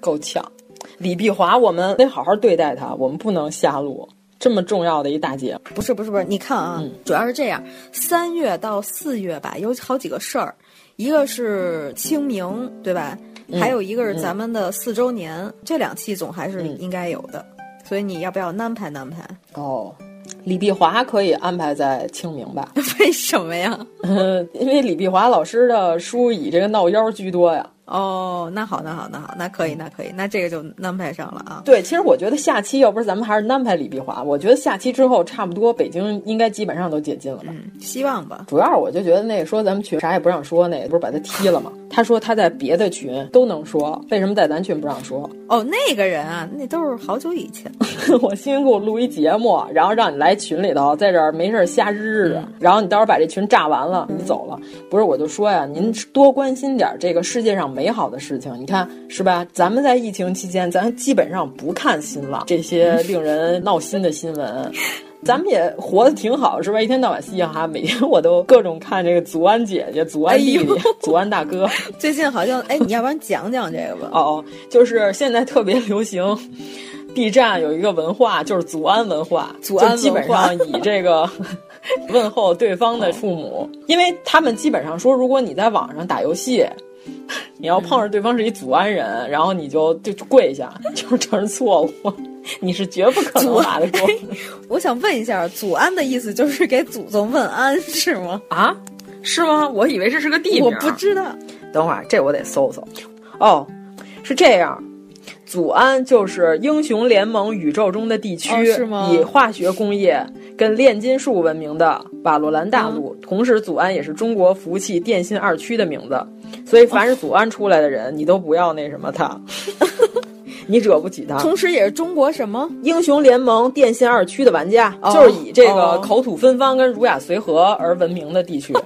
够呛。李碧华，我们得好好对待他，我们不能瞎录。这么重要的一大节，不是不是不是，你看啊，嗯、主要是这样，三月到四月吧，有好几个事儿，一个是清明，对吧？嗯、还有一个是咱们的四周年，嗯、这两期总还是应该有的，所以你要不要安排安排？哦。李碧华可以安排在清明吧？为什么呀？嗯，因为李碧华老师的书以这个闹妖居多呀。哦，那好，那好，那好，那可以，那可以，那这个就安排上了啊。对，其实我觉得下期要不是咱们还是安排李碧华，我觉得下期之后差不多北京应该基本上都解禁了吧。嗯，希望吧。主要我就觉得那个说咱们群啥也不让说，那个不是把他踢了吗？他说他在别的群都能说，为什么在咱群不让说？哦，那个人啊，那都是好久以前。我辛辛苦苦录一节目，然后让你来群里头，在这儿没事瞎日日的，然后你到时候把这群炸完了，你走了。不是，我就说呀，您多关心点这个世界上美好的事情。你看是吧？咱们在疫情期间，咱基本上不看新浪这些令人闹心的新闻。咱们也活得挺好，是吧？一天到晚嘻嘻哈哈，每天我都各种看这个祖安姐姐、祖安弟弟、祖安大哥。最近好像，哎，你要不然讲讲这个吧？哦，就是现在特别流行，B 站有一个文化，就是祖安文化，祖安基本上以这个问候对方的父母，因为他们基本上说，如果你在网上打游戏。你要碰上对方是一祖安人，然后你就就跪下，就承认错误，你是绝不可能打得过。我想问一下，祖安的意思就是给祖宗问安是吗？啊，是吗？我以为这是个地名。我不知道。等会儿，这我得搜搜。哦，是这样，祖安就是英雄联盟宇宙中的地区，哦、是吗？以化学工业跟炼金术闻名的瓦洛兰大陆。嗯、同时，祖安也是中国服务器电信二区的名字。所以，凡是祖安出来的人，你都不要那什么他，你惹不起他。同时，也是中国什么英雄联盟电信二区的玩家，哦、就是以这个口吐芬芳跟儒雅随和而闻名的地区。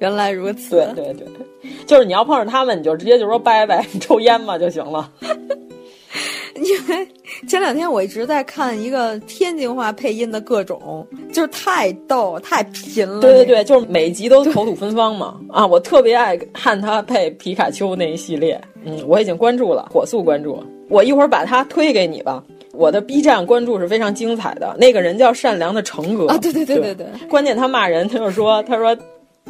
原来如此，对对对，就是你要碰上他们，你就直接就说拜拜，你 抽烟嘛就行了。因为前两天我一直在看一个天津话配音的各种，就是太逗太贫了。对对对，就是每集都口吐芬芳嘛。啊，我特别爱看他配皮卡丘那一系列。嗯，我已经关注了，火速关注。我一会儿把他推给你吧。我的 B 站关注是非常精彩的，那个人叫善良的成哥啊，对对对对对。关键他骂人，他就说，他说。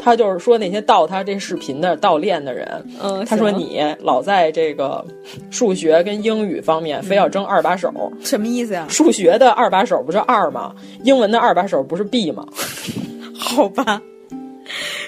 他就是说那些盗他这视频的盗链的人，嗯，他说你老在这个数学跟英语方面非要争二把手，什么意思呀？数学的二把手不是二吗？英文的二把手不是 B 吗？好吧，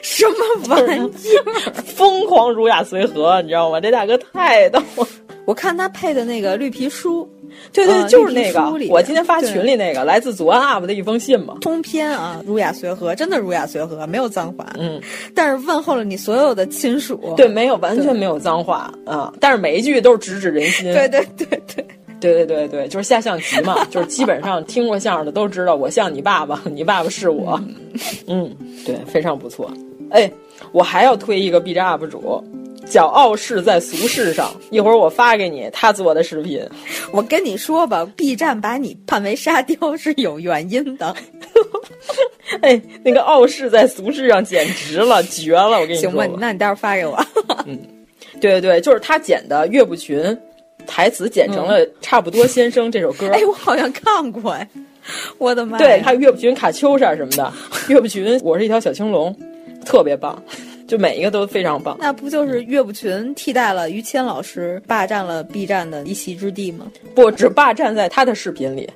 什么玩意儿？疯狂儒雅随和，你知道吗？这大哥太逗了。我看他配的那个绿皮书。对对，呃、就是那个，我今天发群里那个来自祖安 UP 的一封信嘛，通篇啊，儒雅随和，真的儒雅随和，没有脏话，嗯，但是问候了你所有的亲属，对，没有，完全没有脏话啊，但是每一句都是直指人心，对对对对，对对对对，就是下象棋嘛，就是基本上听过相声的都知道，我像你爸爸，你爸爸是我，嗯，对，非常不错，哎，我还要推一个 B 站 UP 主。叫傲视在俗世上，一会儿我发给你他做的视频。我跟你说吧，B 站把你判为沙雕是有原因的。哎，那个傲世在俗世上简直了，绝了！我跟你说，行吧，那你待会儿发给我。嗯，对对对，就是他剪的岳不群台词剪成了《差不多先生》这首歌。哎，我好像看过哎，我的妈！对，还有岳不群卡秋莎什么的。岳不群，我是一条小青龙，特别棒。就每一个都非常棒，那不就是岳不群替代了于谦老师，霸占了 B 站的一席之地吗？不，只霸占在他的视频里，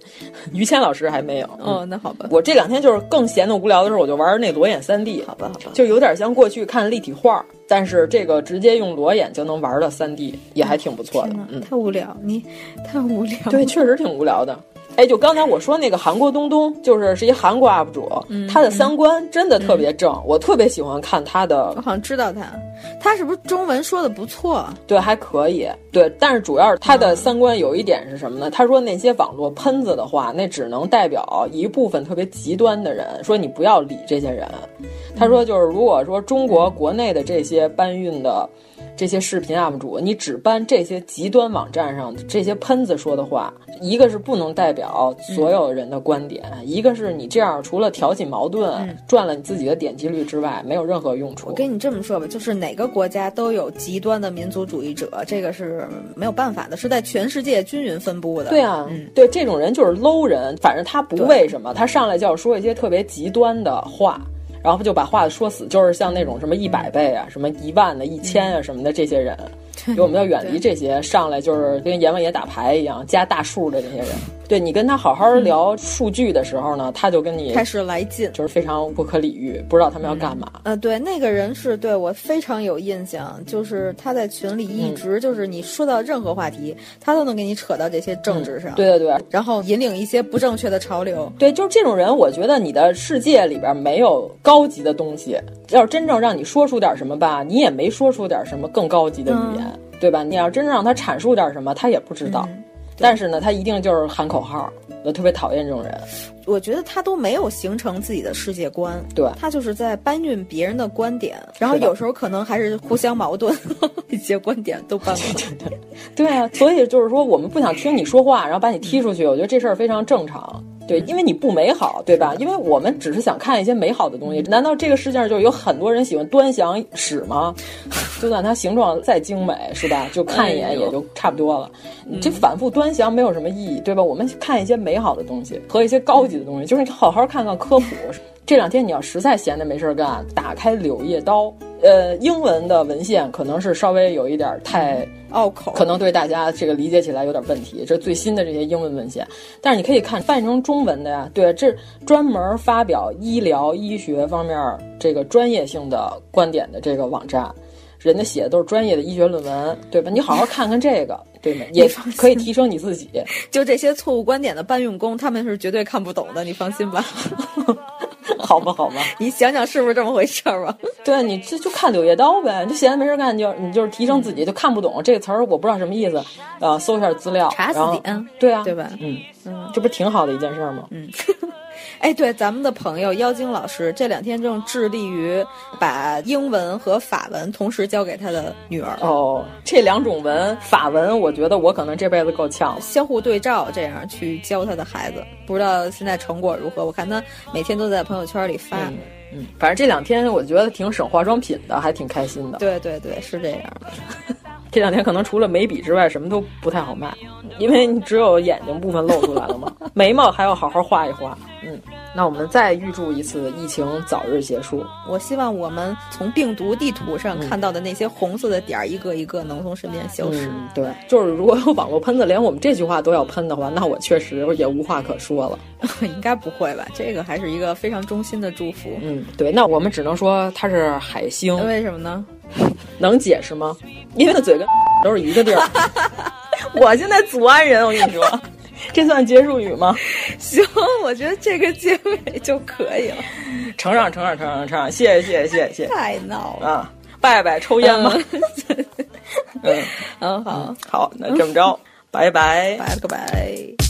于谦老师还没有。哦，那好吧。我这两天就是更闲的无聊的时候，我就玩那裸眼三 D。好吧，好吧，就有点像过去看立体画，但是这个直接用裸眼就能玩的三 D，也还挺不错的。嗯，太无聊，你太无聊。对，确实挺无聊的。哎，就刚才我说那个韩国东东，就是是一韩国 UP 主，嗯、他的三观真的特别正，嗯、我特别喜欢看他的。我好像知道他，他是不是中文说的不错？对，还可以。对，但是主要是他的三观有一点是什么呢？他说那些网络喷子的话，那只能代表一部分特别极端的人，说你不要理这些人。他说就是如果说中国国内的这些搬运的。这些视频 UP 主，你只搬这些极端网站上这些喷子说的话，一个是不能代表所有人的观点，嗯、一个是你这样除了挑起矛盾、嗯、赚了你自己的点击率之外，没有任何用处。我跟你这么说吧，就是哪个国家都有极端的民族主义者，这个是没有办法的，是在全世界均匀分布的。对啊，嗯、对这种人就是 low 人，反正他不为什么，他上来就要说一些特别极端的话。然后就把话说死，就是像那种什么一百倍啊、什么一万的、一千啊什么的这些人，我们要远离这些上来就是跟阎王爷打牌一样加大数的这些人。对你跟他好好聊数据的时候呢，他就跟你开始来劲，就是非常不可理喻，不知道他们要干嘛。呃，对，那个人是对我非常有印象，就是他在群里一直就是你说到任何话题，他都能给你扯到这些政治上。对对对，然后引领一些不正确的潮流。对，就是这种人，我觉得你的世界里边没有高级的东西。要是真正让你说出点什么吧，你也没说出点什么更高级的语言，对吧？你要真正让他阐述点什么，他也不知道。但是呢，他一定就是喊口号，我特别讨厌这种人。我觉得他都没有形成自己的世界观，对他就是在搬运别人的观点，然后有时候可能还是互相矛盾，一些观点都搬过来。对啊，所以就是说，我们不想听你说话，然后把你踢出去，我觉得这事儿非常正常。对，因为你不美好，对吧？因为我们只是想看一些美好的东西。难道这个世界上就有很多人喜欢端详屎吗？就算它形状再精美，是吧？就看一眼也就差不多了。你这反复端详没有什么意义，对吧？我们看一些美好的东西和一些高级的东西，就是你好好看看科普。这两天你要实在闲着没事干，打开《柳叶刀》，呃，英文的文献可能是稍微有一点太拗口，可能对大家这个理解起来有点问题。这最新的这些英文文献，但是你可以看翻译成中文的呀。对，这专门发表医疗医学方面这个专业性的观点的这个网站，人家写的都是专业的医学论文，对吧？你好好看看这个，对吗？也 可以提升你自己。就这些错误观点的搬运工，他们是绝对看不懂的，你放心吧。好吧，好吧，你想想是不是这么回事儿吧？对，你这就看《柳叶刀》呗，就闲着没事干，就你就是提升自己，就看不懂这个词儿，我不知道什么意思，呃，搜一下资料，查词典，对啊，对吧？嗯嗯，这不挺好的一件事吗？嗯。哎，对，咱们的朋友妖精老师这两天正致力于把英文和法文同时教给他的女儿。哦，这两种文，法文，我觉得我可能这辈子够呛。相互对照，这样去教他的孩子，不知道现在成果如何？我看他每天都在朋友圈里发。嗯，反正这两天我觉得挺省化妆品的，还挺开心的。对对对，是这样的。这两天可能除了眉笔之外，什么都不太好卖，因为你只有眼睛部分露出来了嘛，眉毛还要好好画一画。嗯，那我们再预祝一次疫情早日结束。我希望我们从病毒地图上看到的那些红色的点儿，一个一个能从身边消失。对，就是如果有网络喷子连我们这句话都要喷的话，那我确实也无话可说了。应该不会吧？这个还是一个非常衷心的祝福。嗯，对，那我们只能说它是海星。为什么呢？能解释吗？因为他嘴跟 都是一个地儿。我现在祖安人，我跟你说，这算结束语吗？行，我觉得这个结尾就可以了。承让，承让，承让，承让，谢谢，谢谢，谢谢。太闹了啊！拜拜，抽烟吗。嗯嗯，好好，那这么着，拜拜，拜了个拜。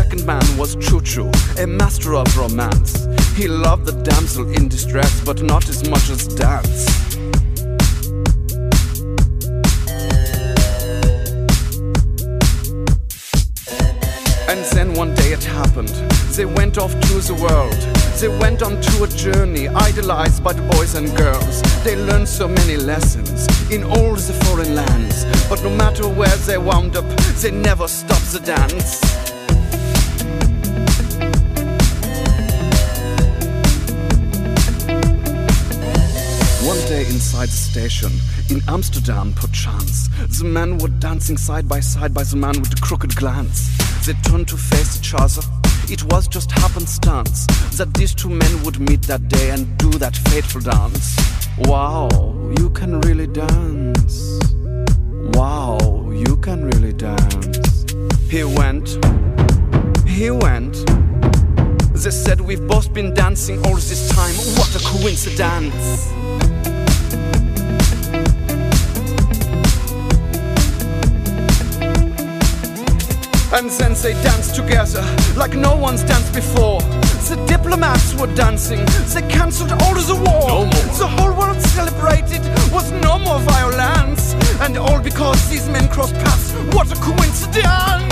man was Choo Choo, a master of romance. He loved the damsel in distress, but not as much as dance. And then one day it happened. They went off to the world. They went on to a journey, idolized by the boys and girls. They learned so many lessons in all the foreign lands. But no matter where they wound up, they never stopped the dance. Inside the station, in Amsterdam, perchance, the men were dancing side by side by the man with the crooked glance. They turned to face each other. It was just happenstance that these two men would meet that day and do that fateful dance. Wow, you can really dance. Wow, you can really dance. He went, he went. They said we've both been dancing all this time. What a coincidence! And then they danced together like no one's danced before. The diplomats were dancing, they cancelled all of the war. No more. The whole world celebrated was no more violence. And all because these men crossed paths. What a coincidence!